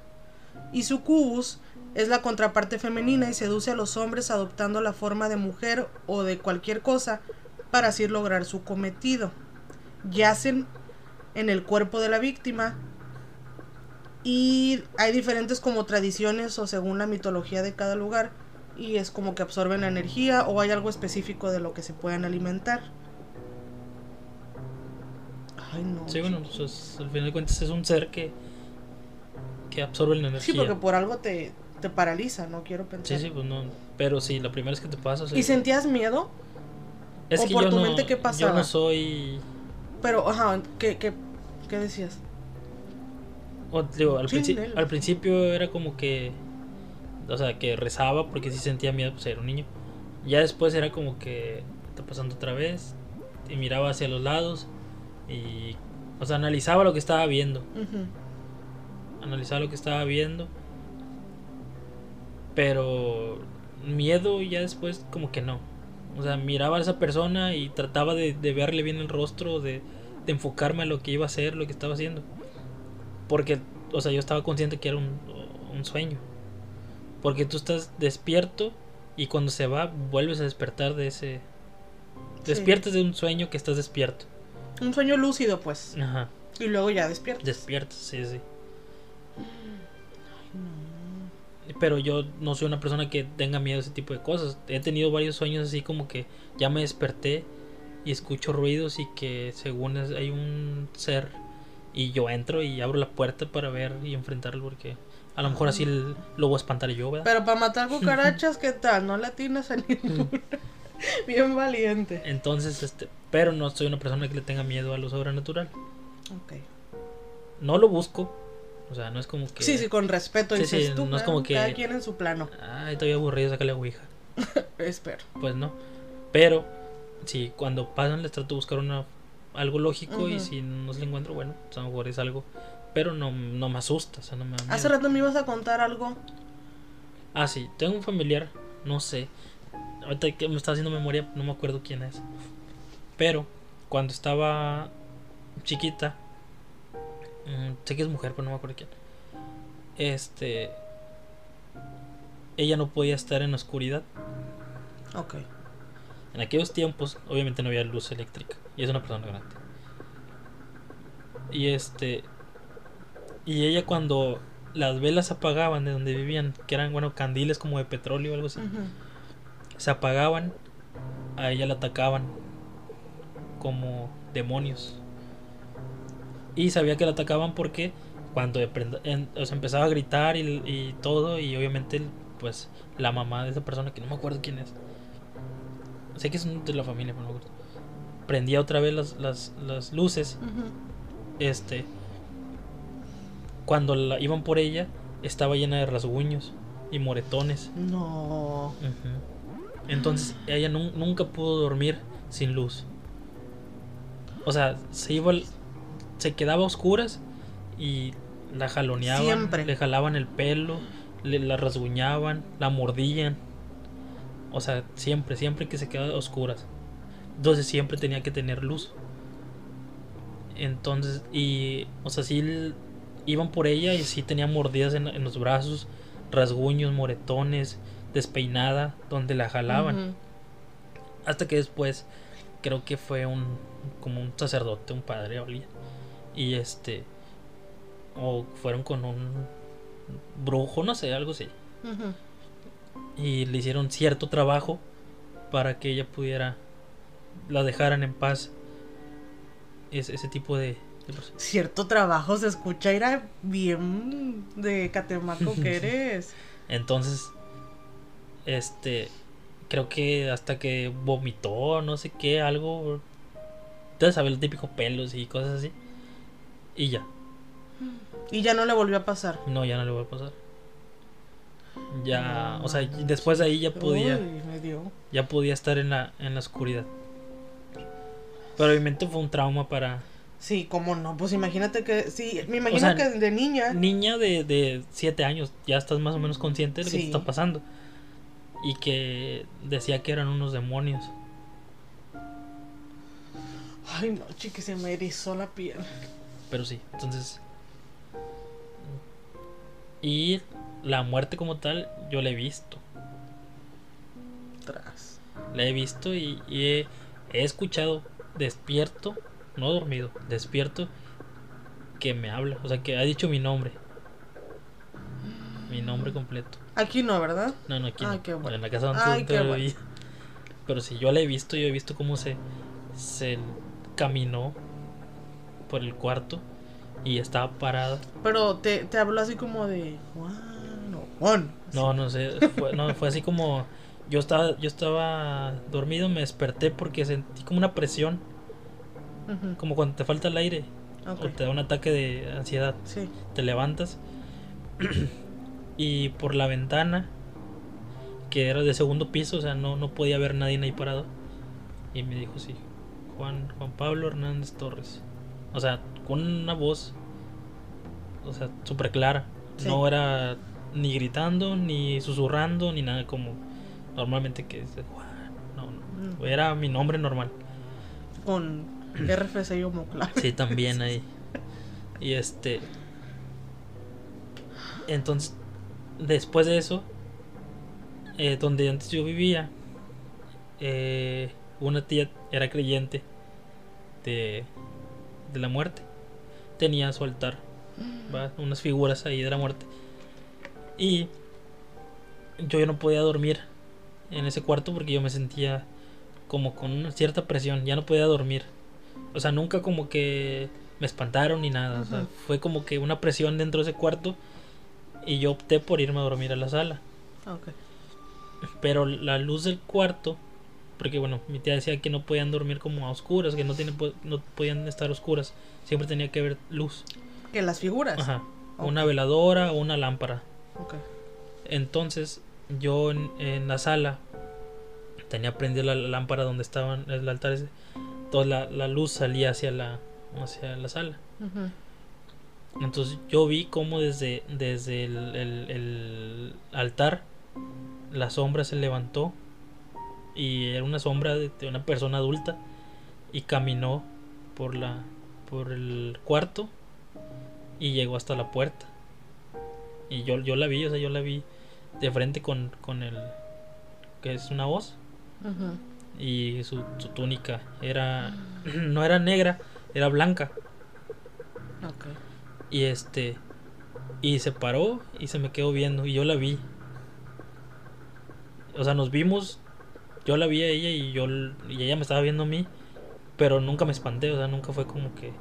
Y sucubus es la contraparte femenina y seduce a los hombres adoptando la forma de mujer o de cualquier cosa para así lograr su cometido. Yacen en el cuerpo de la víctima y hay diferentes como tradiciones o según la mitología de cada lugar y es como que absorben la energía o hay algo específico de lo que se puedan alimentar. Ay, no. Sí, bueno, pues al final de cuentas es un ser que, que absorbe la energía. Sí, porque por algo te, te paraliza, no quiero pensar. Sí, sí, pues no. Pero sí, la primera vez que te pasa. ¿Y sentías miedo? Es que por yo tu no, mente qué pasaba? Yo no soy. Pero, ajá, ¿qué, qué, qué decías? digo, al, al principio era como que. O sea, que rezaba porque sí sentía miedo, pues era un niño. Ya después era como que está pasando otra vez. Y miraba hacia los lados y, o sea, analizaba lo que estaba viendo. Analizaba lo que estaba viendo. Pero miedo ya después como que no. O sea, miraba a esa persona y trataba de, verle bien el rostro, de, de, enfocarme a lo que iba a hacer, lo que estaba haciendo. Porque, o sea, yo estaba consciente que era un, un sueño. Porque tú estás despierto y cuando se va vuelves a despertar de ese... Despiertas de un sueño que estás despierto. Un sueño lúcido, pues. Ajá. Y luego ya despiertas. Despiertas, sí, sí. Pero yo no soy una persona que tenga miedo a ese tipo de cosas. He tenido varios sueños así como que ya me desperté y escucho ruidos y que según es- hay un ser y yo entro y abro la puerta para ver y enfrentarlo porque a lo mejor así el- lo voy a espantar yo, ¿verdad? Pero para matar cucarachas, ¿qué tal? No le atinas a ninguna. Bien valiente. Entonces, este, pero no soy una persona que le tenga miedo a lo sobrenatural. Ok. No lo busco. O sea, no es como que Sí, sí, con respeto Sí, dices sí, tú. no es como que- Cada quien en su plano. Ay, estoy aburrido, sácale a Ouija. Espero. Pues no. Pero, sí, cuando pasan les trato de buscar una, algo lógico y si no se le encuentro, bueno, pues a lo mejor es algo. Pero no, no me asusta, o sea, no me da miedo. Hace rato me ibas a contar algo. Ah, sí, tengo un familiar, no sé. Ahorita que me está haciendo memoria, no me acuerdo quién es. Pero, cuando estaba chiquita, mm, sé que es mujer, pero no me acuerdo quién. Este. Ella no podía estar en la oscuridad. Ok. En aquellos tiempos, obviamente no había luz eléctrica. Y es una persona grande. Y este. Y ella cuando las velas se apagaban de donde vivían, que eran, bueno, candiles como de petróleo o algo así, se apagaban, a ella la atacaban como demonios. Y sabía que la atacaban porque cuando empezaba a gritar y, y todo, y obviamente, pues, la mamá de esa persona, que no me acuerdo quién es, sé que es de la familia, pero no me acuerdo, prendía otra vez las, las, las luces. Este cuando la iban por ella estaba llena de rasguños y moretones. No. Entonces ella nun- nunca pudo dormir sin luz o sea se iba se quedaba a oscuras y la jaloneaban Siempre. le jalaban el pelo le la rasguñaban la mordían o sea siempre siempre que se quedaba a oscuras entonces siempre tenía que tener luz entonces, y, o sea, sí iban por ella y sí tenía mordidas en, en los brazos, rasguños, moretones, despeinada, donde la jalaban. Hasta que después, creo que fue un, como un sacerdote, un padre. Y este, o fueron con un brujo, no sé, algo así. Ujú. Y le hicieron cierto trabajo para que ella pudiera, la dejaran en paz. Es, ese tipo de, de. Cierto trabajo se escucha, era bien de catemaco que eres. Entonces, este, creo que hasta que vomitó, no sé qué, algo. Ustedes saben, los típicos pelos y cosas así. Y ya, Y ya no le volvió a pasar. no, ya no le va a pasar. Ya, o sea, después de ahí ya podía, Uy, me dio. ya podía estar en la, en la oscuridad. Pero obviamente fue un trauma para Sí, cómo no, pues imagínate que, sí, me imagino sea, que de niña. niña de, de 7 años, ya estás más o menos consciente de lo que te está pasando. Y que decía que eran unos demonios. Ay, no, chiqui, se me erizó la piel. Pero sí, entonces. Y la muerte como tal, yo la he visto. Tras. La he visto y, y he, he escuchado despierto, no dormido, despierto, que me habla. O sea, que ha dicho mi nombre. Mi nombre completo. Aquí no, ¿verdad? No, no, aquí Ay, no. qué bueno. En la casa donde Ay, qué bueno. Pero sí, yo la he visto, yo he visto cómo se, se caminó por el cuarto y estaba parada. Pero te, te habló así como de Juan o Juan. No, no sé, fue, no, fue así como yo estaba, yo estaba dormido, me desperté porque sentí como una presión, como cuando te falta el aire ok, o te da un ataque de ansiedad, Sí. te levantas y por la ventana que era de segundo piso, o sea, no, no podía ver nadie ahí parado y me dijo sí, Juan Juan Pablo Hernández Torres, o sea, con una voz, o sea, súper clara, Sí. no era ni gritando, ni susurrando, ni nada como normalmente que es Juan, no, no, Mm. era mi nombre normal. Con RFC y homoclave. Sí, también ahí. Y este. Entonces, después de eso, eh, donde antes yo vivía, eh, una tía era creyente de, de la muerte. Tenía su altar, ¿va? unas figuras ahí de la muerte. Y yo ya no podía dormir en ese cuarto porque yo me sentía como con una cierta presión, ya no podía dormir. O sea, nunca como que me espantaron ni nada, o sea, fue como que una presión dentro de ese cuarto y yo opté por irme a dormir a la sala. Ok. Pero la luz del cuarto, porque bueno, mi tía decía que no podían dormir como a oscuras, que no, tienen, no podían estar oscuras, siempre tenía que haber luz. Que las figuras. Ajá, una veladora o una lámpara. Ok. Entonces yo en, en la sala tenía prendida la lámpara donde estaban el altar ese. Toda la, la luz salía hacia la, hacia la sala. Entonces yo vi como desde, desde el, el- el altar la sombra se levantó y era una sombra de, de una persona adulta y caminó por la por el cuarto y llegó hasta la puerta. Y yo, yo la vi, o sea, yo la vi de frente con, con el que es una voz y su, su túnica era no era negra, era blanca. Ok. Y este y se paró y se me quedó viendo y yo la vi. O sea, nos vimos, yo la vi a ella y yo y ella me estaba viendo a mí, pero nunca me espanté, o sea, nunca fue como que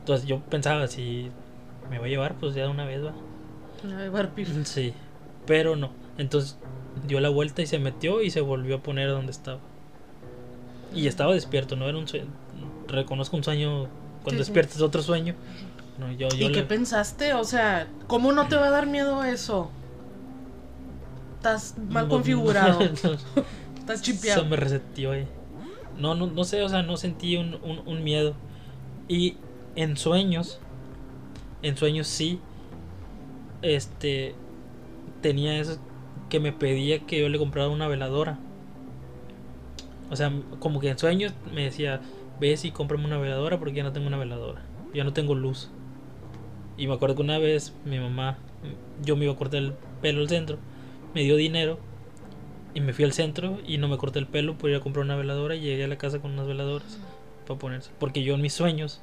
entonces yo pensaba si me va a llevar pues ya de una vez va. Ay, Barbie. Sí, pero no. Entonces dio la vuelta y se metió y se volvió a poner donde estaba. Y estaba despierto, no era un sueño. Reconozco un sueño cuando Sí, sí. despiertas otro sueño. No, yo, yo ¿Y qué pensaste? O sea, ¿cómo no te va a dar miedo eso? Estás mal configurado. Estás se chipeado. me reseteó ahí. No, no, no sé, o sea, no sentí un, un, un miedo. Y en sueños, en sueños sí, este, tenía eso que me pedía que yo le comprara una veladora. O sea, como que en sueños me decía, ves y cómprame una veladora porque ya no tengo una veladora. Ya no tengo luz. Y me acuerdo que una vez mi mamá, yo me iba a cortar el pelo al centro, me dio dinero y me fui al centro y no me corté el pelo por ir a comprar una veladora y llegué a la casa con unas veladoras para ponerse. Porque yo en mis sueños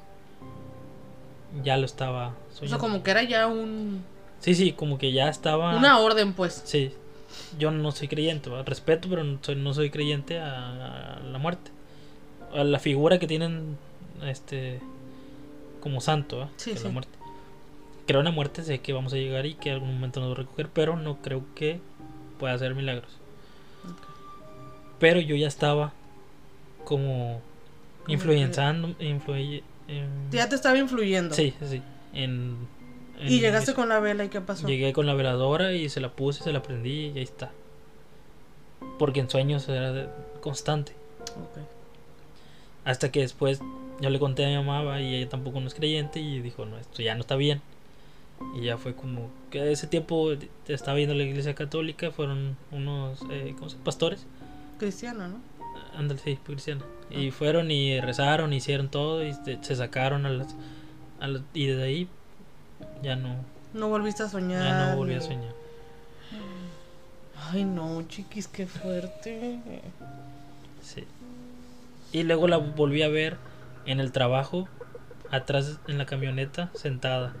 ya lo estaba O sea, soñando. como que era ya un Sí, sí, como que ya estaba... una orden, pues. Sí, yo no soy creyente, respeto, pero no soy, no soy creyente a, a la muerte. A la figura que tienen este como santo, ¿va? Sí, la sí. muerte. Creo en la muerte, sé que vamos a llegar y que algún momento nos va a recoger, pero no creo que pueda hacer milagros. Pero yo ya estaba como influenzando, influye, em, Ya te estaba influyendo. sí, sí, en, Y llegaste con la vela y qué pasó. Llegué con la veladora y se la puse, se la prendí y ahí está. Porque en sueños era constante. Hasta que después yo le conté a mi mamá y ella tampoco no es creyente y dijo, no, esto ya no está bien. Y ya fue como que ese tiempo estaba viendo la iglesia católica, fueron unos eh, ¿cómo se pastores, Cristiano, ¿no? ándale, sí, cristiana. Y Ah. fueron y rezaron, hicieron todo y se sacaron a las, a las- y desde ahí ya no, No volviste a soñar. ya no volví a soñar. Ay, no, chiquis, qué fuerte. Sí. Y luego la volví a ver en el trabajo, atrás en la camioneta, sentada.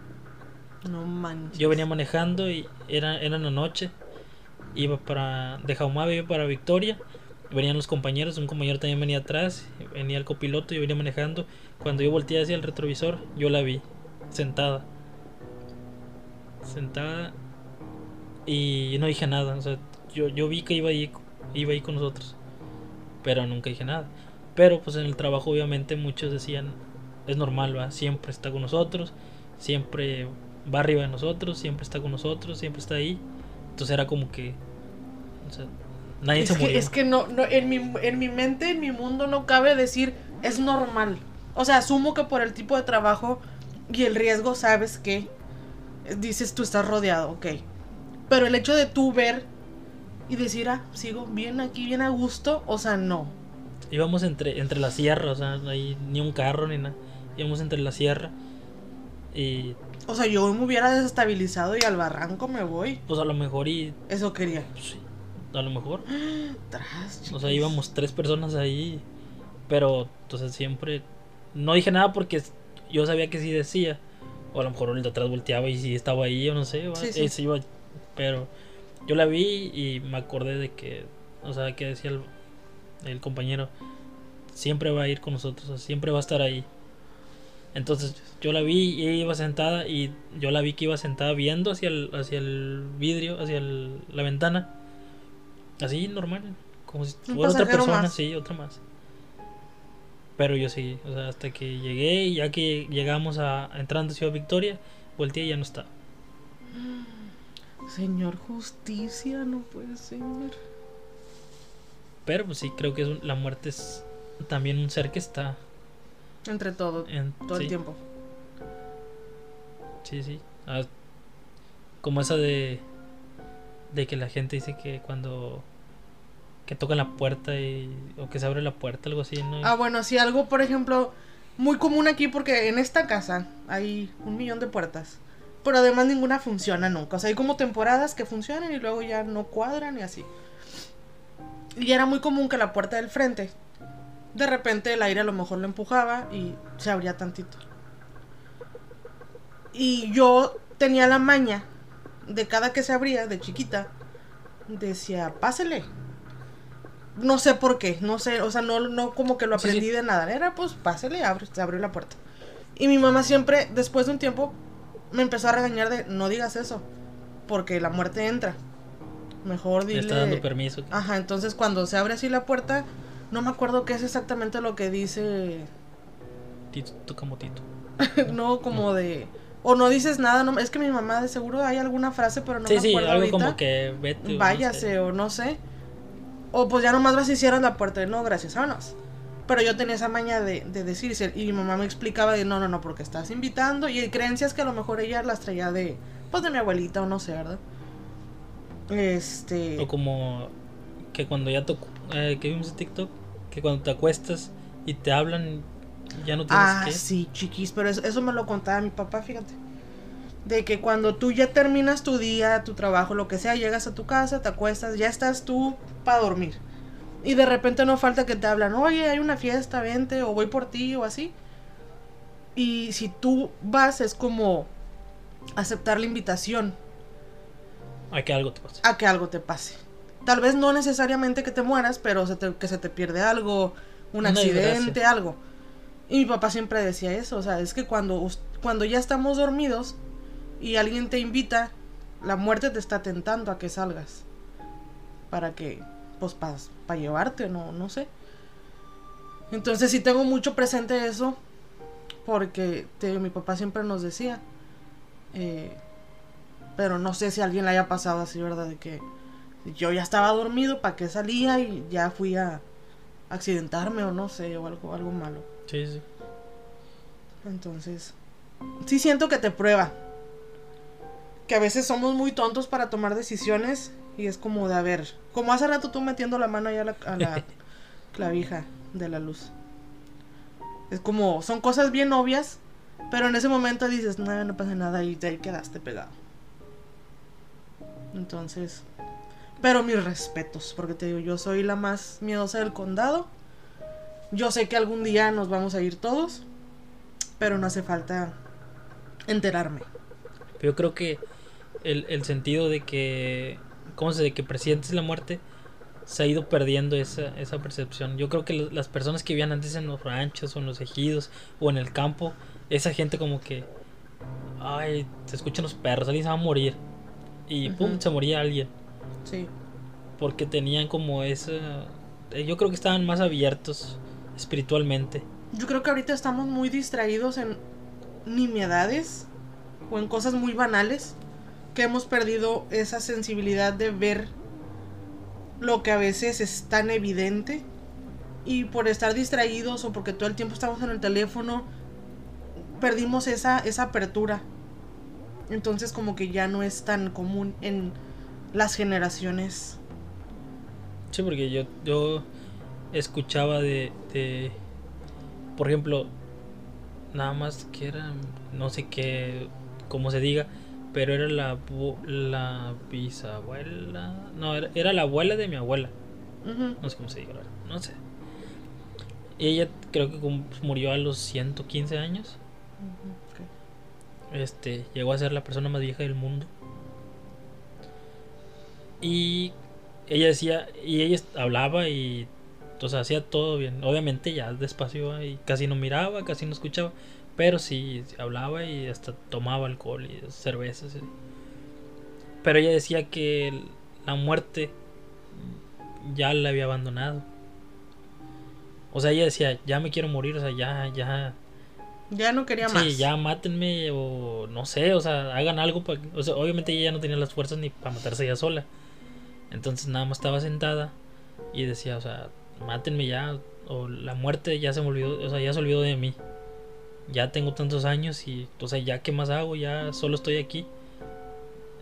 No manches. Yo venía manejando y era, era en la noche. Iba para. De Jaumaba iba para Victoria. Venían los compañeros, un compañero también venía atrás. Venía el copiloto y yo venía manejando. Cuando yo volteé hacia el retrovisor, yo la vi, sentada. Sentada. Y no dije nada. O sea, yo, yo vi que iba ahí, iba ahí con nosotros. Pero nunca dije nada. Pero pues en el trabajo obviamente muchos decían, es normal, va, siempre está con nosotros, siempre va arriba de nosotros, siempre está con nosotros, siempre está ahí. Entonces era como que, o sea, nadie Es se que, murió. es que no, no en, mi, en mi mente, en mi mundo, no cabe decir es normal. O sea, asumo que por el tipo de trabajo y el riesgo, sabes que dices tú estás rodeado, ok. Pero el hecho de tú ver y decir, ah, sigo bien aquí, bien a gusto, o sea, no. Íbamos entre, entre la sierra, o sea, no hay ni un carro ni nada. Íbamos entre la sierra. Y O sea, yo me hubiera desestabilizado y al barranco me voy. pues a lo mejor y Eso quería. pues, sí, a lo mejor. Tras, O sea, íbamos tres personas ahí. Pero, entonces siempre. No dije nada porque yo sabía que sí decía. O a lo mejor el de atrás volteaba y sí estaba ahí, o no sé. Sí, sí. Iba- pero Yo la vi y me acordé de que, o sea, que decía el, el compañero, siempre va a ir con nosotros, o sea, siempre va a estar ahí. Entonces yo la vi y ella iba sentada y yo la vi que iba sentada viendo hacia el, hacia el vidrio, hacia el- la ventana. Así normal, como si fuera otra persona, más. sí, otra más. Pero yo seguí, o sea, hasta que llegué y ya que llegamos a entrando a Ciudad Victoria, volteé y ya no estaba. Señor Justicia, no puede ser. Pero pues sí, creo que es un- la muerte es también un ser que está Entre todo, en todo sí, el tiempo. Sí, sí. Ah, como esa de de que la gente dice que cuando que tocan la puerta y o que se abre la puerta algo así, ¿no? Ah, bueno, sí, algo, por ejemplo, muy común aquí porque en esta casa hay un millón de puertas. Pero además ninguna funciona nunca. O sea, hay como temporadas que funcionan y luego ya no cuadran y así. Y era muy común que la puerta del frente, de repente el aire a lo mejor lo empujaba y se abría tantito. Y yo tenía la maña de cada que se abría, de chiquita, decía, pásele. No sé por qué, no sé, o sea, no, no como que lo Sí, sí. aprendí de nada. Era pues, pásele, abre, se abrió la puerta. Y mi mamá siempre, después de un tiempo, me empezó a regañar de, no digas eso, porque la muerte entra. Mejor Le dile... está dando permiso. Ajá, entonces cuando se abre así la puerta, no me acuerdo qué es exactamente lo que dice. Tito, toca motito. no, como de. O no dices nada, no, es que mi mamá de seguro hay alguna frase, pero no sí, me sí, acuerdo algo ahorita. como que vete. o no Váyase sé. o no sé. O pues ya nomás vas y cierras la puerta no, gracias, vámonos. Pero yo tenía esa maña de, de decir y ser- y mi mamá me explicaba de no, no, no, porque estás invitando y hay creencias que a lo mejor ella las traía de, pues de mi abuelita o no sé, ¿verdad? Este... O como que cuando ya tocó, eh, que vimos en TikTok, que cuando te acuestas y te hablan, ya no tienes Ah, que. sí, chiquis, pero eso, eso me lo contaba mi papá, fíjate. De que cuando tú ya terminas tu día, tu trabajo, lo que sea, llegas a tu casa, te acuestas, ya estás tú para dormir. Y de repente no falta que te hablan, oye, hay una fiesta, vente, o voy por ti, o así. Y si tú vas, es como aceptar la invitación A que algo te pase. a que algo te pase. Tal vez no necesariamente que te mueras, pero se te- que se te pierde algo, un accidente, algo. Y mi papá siempre decía eso, o sea, es que cuando, cuando ya estamos dormidos y alguien te invita, la muerte te está tentando a que salgas. Para que, pues, para llevarte, no, no sé. Entonces sí tengo mucho presente eso, porque te mi papá siempre nos decía, eh, pero no sé si a alguien le haya pasado así, ¿verdad? De que yo ya estaba dormido, ¿para qué salía? Y ya fui a accidentarme o no sé, o algo, algo malo. Sí, sí. Entonces, sí siento que te prueba. Que a veces somos muy tontos para tomar decisiones y es como de, a ver, como hace rato tú metiendo la mano ahí a la, a la clavija de la luz. Es como, son cosas bien obvias, pero en ese momento dices, no, no pasa nada y ahí quedaste pegado. Entonces, pero mis respetos, porque te digo, yo soy la más miedosa del condado. Yo sé que algún día nos vamos a ir todos, pero no hace falta enterarme. Pero yo creo que el, el sentido de que, ¿cómo se de que presientes la muerte se ha ido perdiendo esa, esa percepción. Yo creo que lo- las personas que vivían antes en los ranchos o en los ejidos o en el campo, esa gente como que, ay, se escuchan los perros, alguien se va a morir. Y pum, Ujú. se moría alguien. Sí. Porque tenían como esa... eh, Yo creo que estaban más abiertos espiritualmente. Yo creo que ahorita estamos muy distraídos en nimiedades o en cosas muy banales que hemos perdido esa sensibilidad de ver lo que a veces es tan evidente y por estar distraídos o porque todo el tiempo estamos en el teléfono perdimos esa esa apertura. Entonces como que ya no es tan común en las generaciones. Sí, porque yo, yo escuchaba de, de, por ejemplo, nada más que era, no sé qué, cómo se diga, pero era la, la bisabuela, no, era, era la abuela de mi abuela, no sé cómo se diga, no sé. Y ella creo que murió a los 115 años, este, llegó a ser la persona más vieja del mundo. Y ella decía, y ella hablaba y o sea, hacía todo bien. Obviamente ya despacio y casi no miraba, casi no escuchaba, pero sí hablaba y hasta tomaba alcohol y cervezas. Pero ella decía que la muerte ya la había abandonado. O sea, ella decía, ya me quiero morir, o sea, ya, ya. Ya no quería más. Sí, ya mátenme o no sé, o sea, hagan algo para... O sea, obviamente ella ya no tenía las fuerzas ni para matarse ella sola. Entonces nada más estaba sentada y decía, o sea, mátenme ya, o la muerte ya se me olvidó, o sea, ya se olvidó de mí. Ya tengo tantos años y, o sea, ya qué más hago, ya solo estoy aquí.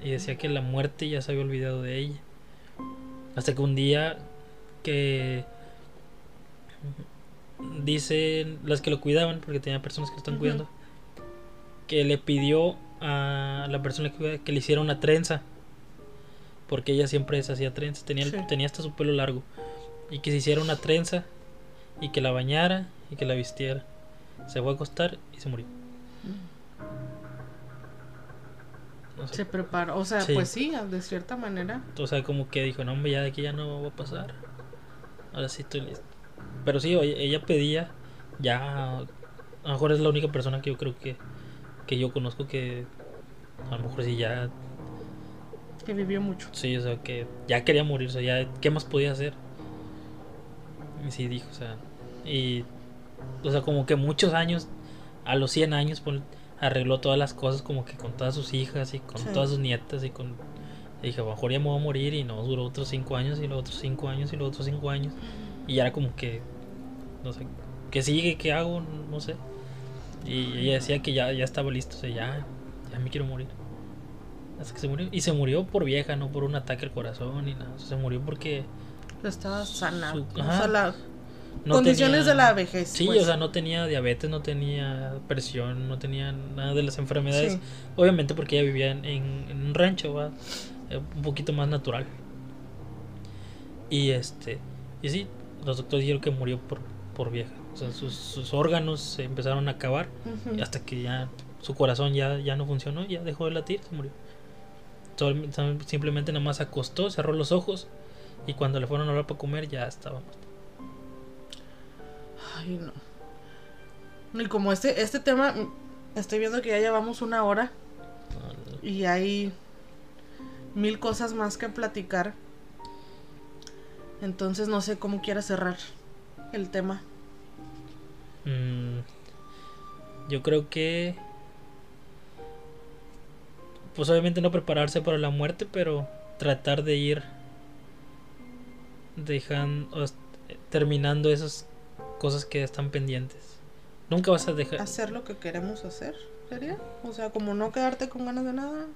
Y decía que la muerte ya se había olvidado de ella. Hasta que un día que dicen las que lo cuidaban, porque tenía personas que lo están cuidando, que le pidió a la persona que, que le hiciera una trenza. Porque ella siempre se hacía trenza, tenía, tenía hasta su pelo largo y que se hiciera una trenza y que la bañara y que la vistiera. Se fue a acostar y se murió. Se preparó, o sea, pues sí, de cierta manera. O sea, como que dijo, no, hombre, ya de aquí ya no va a pasar. Ahora sí estoy listo. Pero sí, ella pedía, ya, a lo mejor es la única persona que yo creo que, que yo conozco que a lo mejor sí ya... Que vivió mucho. Sí, o sea, que ya quería morir, o sea, ya, ¿qué más podía hacer? Y sí dijo, o sea, y, o sea, como que muchos años, a los 100 años, pues, arregló todas las cosas como que con todas sus hijas y con todas sus nietas y con... Y dije, a lo mejor ya me voy a morir y no, duró otros 5 años y los otros 5 años y los otros 5 años. Y ya era como que, no sé, ¿qué sigue? ¿Qué hago? No sé. Y ella decía que ya, ya estaba listo, o sea, ya, ya me quiero morir. Hasta que se murió. Y se murió por vieja, no por un ataque al corazón ni nada. se murió porque estaba sana. condiciones de la vejez. Sí, pues. o sea, no tenía diabetes, no tenía presión, no tenía nada de las enfermedades. Obviamente porque ella vivía en, un rancho, ¿va? Eh, un poquito más natural. Y este, y sí, los doctores dijeron que murió por, por vieja. O sea, sus, órganos se empezaron a acabar hasta que ya su corazón ya, ya no funcionó, ya dejó de latir, se murió. Simplemente nada más acostó, cerró los ojos y cuando le fueron a hablar para comer ya estaba Ay, no. Y como este, este tema, estoy viendo que ya llevamos una hora. Y hay mil cosas más que platicar. Entonces no sé cómo quiera cerrar el tema. Mm, yo creo que... Pues obviamente no prepararse para la muerte, pero tratar de ir dejan terminando esas cosas que están pendientes. Nunca vas a dejar hacer lo que queremos hacer, sería, o sea, como no quedarte con ganas de nada.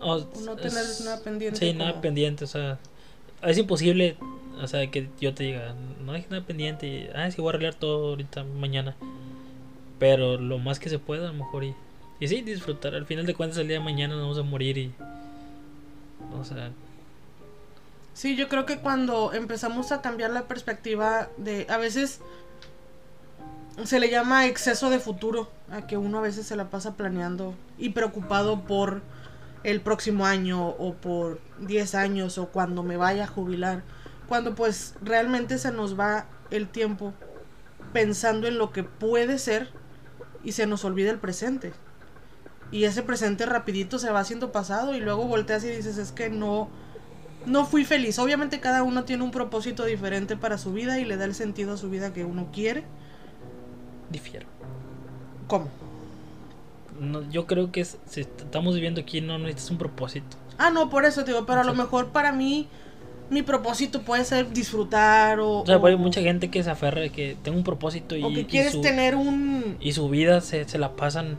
O, no tener nada pendiente. Sí, nada pendiente, o sea, es imposible, o sea, que yo te diga, no dejes nada pendiente, y, ah, sí voy a arreglar todo ahorita mañana. Pero lo más que se pueda, a lo mejor y y sí, disfrutar. Al final de cuentas, el día de mañana nos vamos a morir y. O sea, Sí, yo creo que cuando empezamos a cambiar la perspectiva de a veces se le llama exceso de futuro, a que uno a veces se la pasa planeando y preocupado por el próximo año o por 10 años o cuando me vaya a jubilar, cuando pues realmente se nos va el tiempo pensando en lo que puede ser y se nos olvida el presente. Y ese presente rapidito se va haciendo pasado y luego volteas y dices, es que no no fui feliz. Obviamente cada uno tiene un propósito diferente para su vida y le da el sentido a su vida que uno quiere. Difiero. ¿Cómo? No, yo creo que si estamos viviendo aquí no necesitas un propósito. Ah, no, por eso digo, pero a lo mejor para mí mi propósito puede ser disfrutar o... O sea, hay mucha gente que se aferra que tengo un propósito y... O que quieres tener un... Y su vida se, se la pasan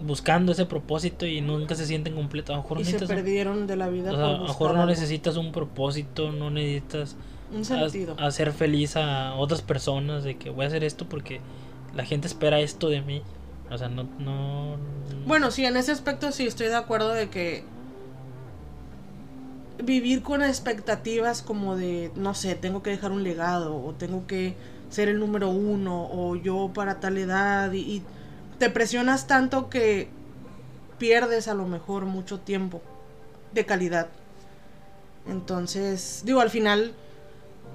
buscando ese propósito y nunca se sienten completos. A lo mejor y se perdieron de la vida. a lo mejor no necesitas un propósito, no necesitas un sentido. hacer feliz a otras personas de que voy a hacer esto porque la gente espera esto de mí. O sea, no, no... Bueno, sí, en ese aspecto sí estoy de acuerdo de que vivir con expectativas como de, no sé, tengo que dejar un legado o tengo que ser el número uno o yo para tal edad y te presionas tanto que pierdes a lo mejor mucho tiempo de calidad. Entonces, digo, al final,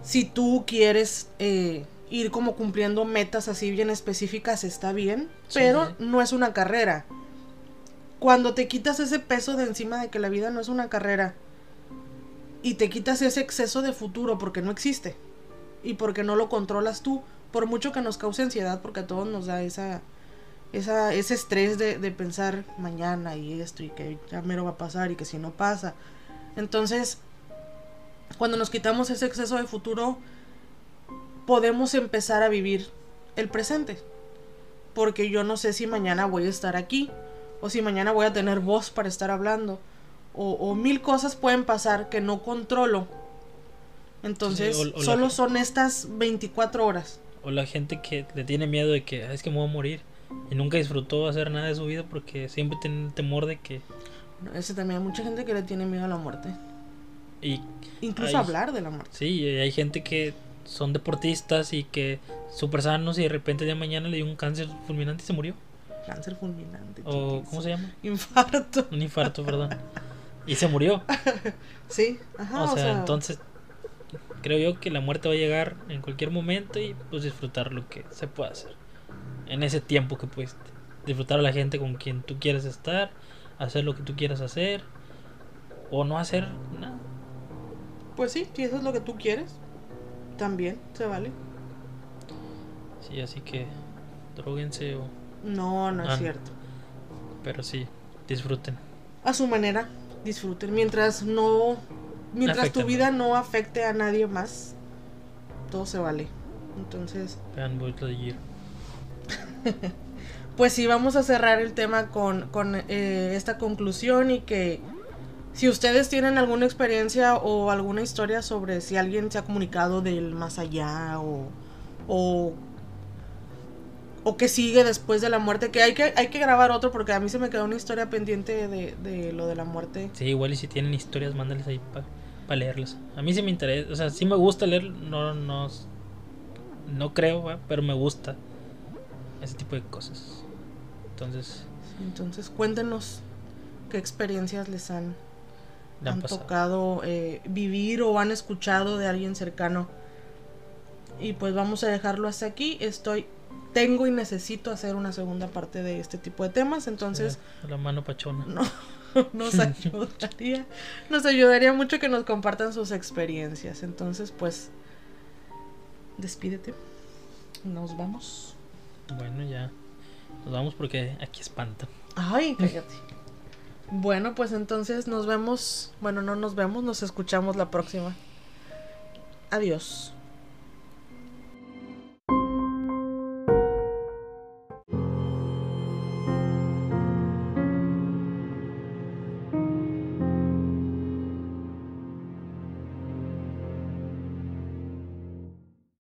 si tú quieres eh, ir como cumpliendo metas así bien específicas, está bien, Sí. pero no es una carrera. Cuando te quitas ese peso de encima de que la vida no es una carrera y te quitas ese exceso de futuro porque no existe y porque no lo controlas tú, por mucho que nos cause ansiedad, porque a todos nos da esa, esa, ese estrés de, de pensar mañana y esto y que ya mero va a pasar y que si no pasa. Entonces, cuando nos quitamos ese exceso de futuro, podemos empezar a vivir el presente. Porque yo no sé si mañana voy a estar aquí, o si mañana voy a tener voz para estar hablando, o, o mil cosas pueden pasar que no controlo. Entonces, Sí, o- o la solo son estas 24 horas. O la gente que le tiene miedo de que "Ah, es que me voy a morir y nunca disfrutó hacer nada de su vida porque siempre tiene el temor de que Ese también hay mucha gente que le tiene miedo a la muerte. y Incluso hablar de la muerte. sí, hay gente que son deportistas y que súper sanos y de repente de mañana le dio un cáncer fulminante y se murió. Cáncer fulminante. O chiquis. ¿cómo se llama? Infarto. Un infarto, perdón. Y se murió. Sí, ajá. o, sea, entonces creo yo que la muerte va a llegar en cualquier momento y pues disfrutar lo que se pueda hacer. En ese tiempo que puedes disfrutar a la gente con quien tú quieres estar, hacer lo que tú quieras hacer o no hacer nada. Pues sí, si eso es lo que tú quieres, también se vale. Sí, así que droguense o No, no es Ah. cierto. pero sí, disfruten. A su manera, disfruten. Mientras no. Mientras tu vida no afecte a nadie más, todo se vale. Entonces, Vean. pues sí, vamos a cerrar el tema con, con eh, esta conclusión y que si ustedes tienen alguna experiencia o alguna historia sobre si alguien se ha comunicado del más allá o, o, o que sigue después de la muerte, que hay, que hay que grabar otro porque a mí se me quedó una historia pendiente de, de lo de la muerte. Sí, igual y si tienen historias, mándales ahí para leerlas. A mí sí me interesa, o sea, sí me gusta leer, no, no, no creo, pero me gusta ese tipo de cosas. Entonces, Entonces cuéntenos qué experiencias les han, le han han pasado. tocado eh, vivir o han escuchado de alguien cercano. Y pues vamos a dejarlo hasta aquí. Estoy, tengo y necesito hacer una segunda parte de este tipo de temas. Entonces Sí, la mano pachona. no, nos ayudaría, nos ayudaría mucho que nos compartan sus experiencias. Entonces pues despídete. Nos vamos. Bueno, ya nos vamos porque aquí espantan. Ay, cállate. Bueno, pues entonces nos vemos. Bueno, no nos vemos, nos escuchamos la próxima. Adiós.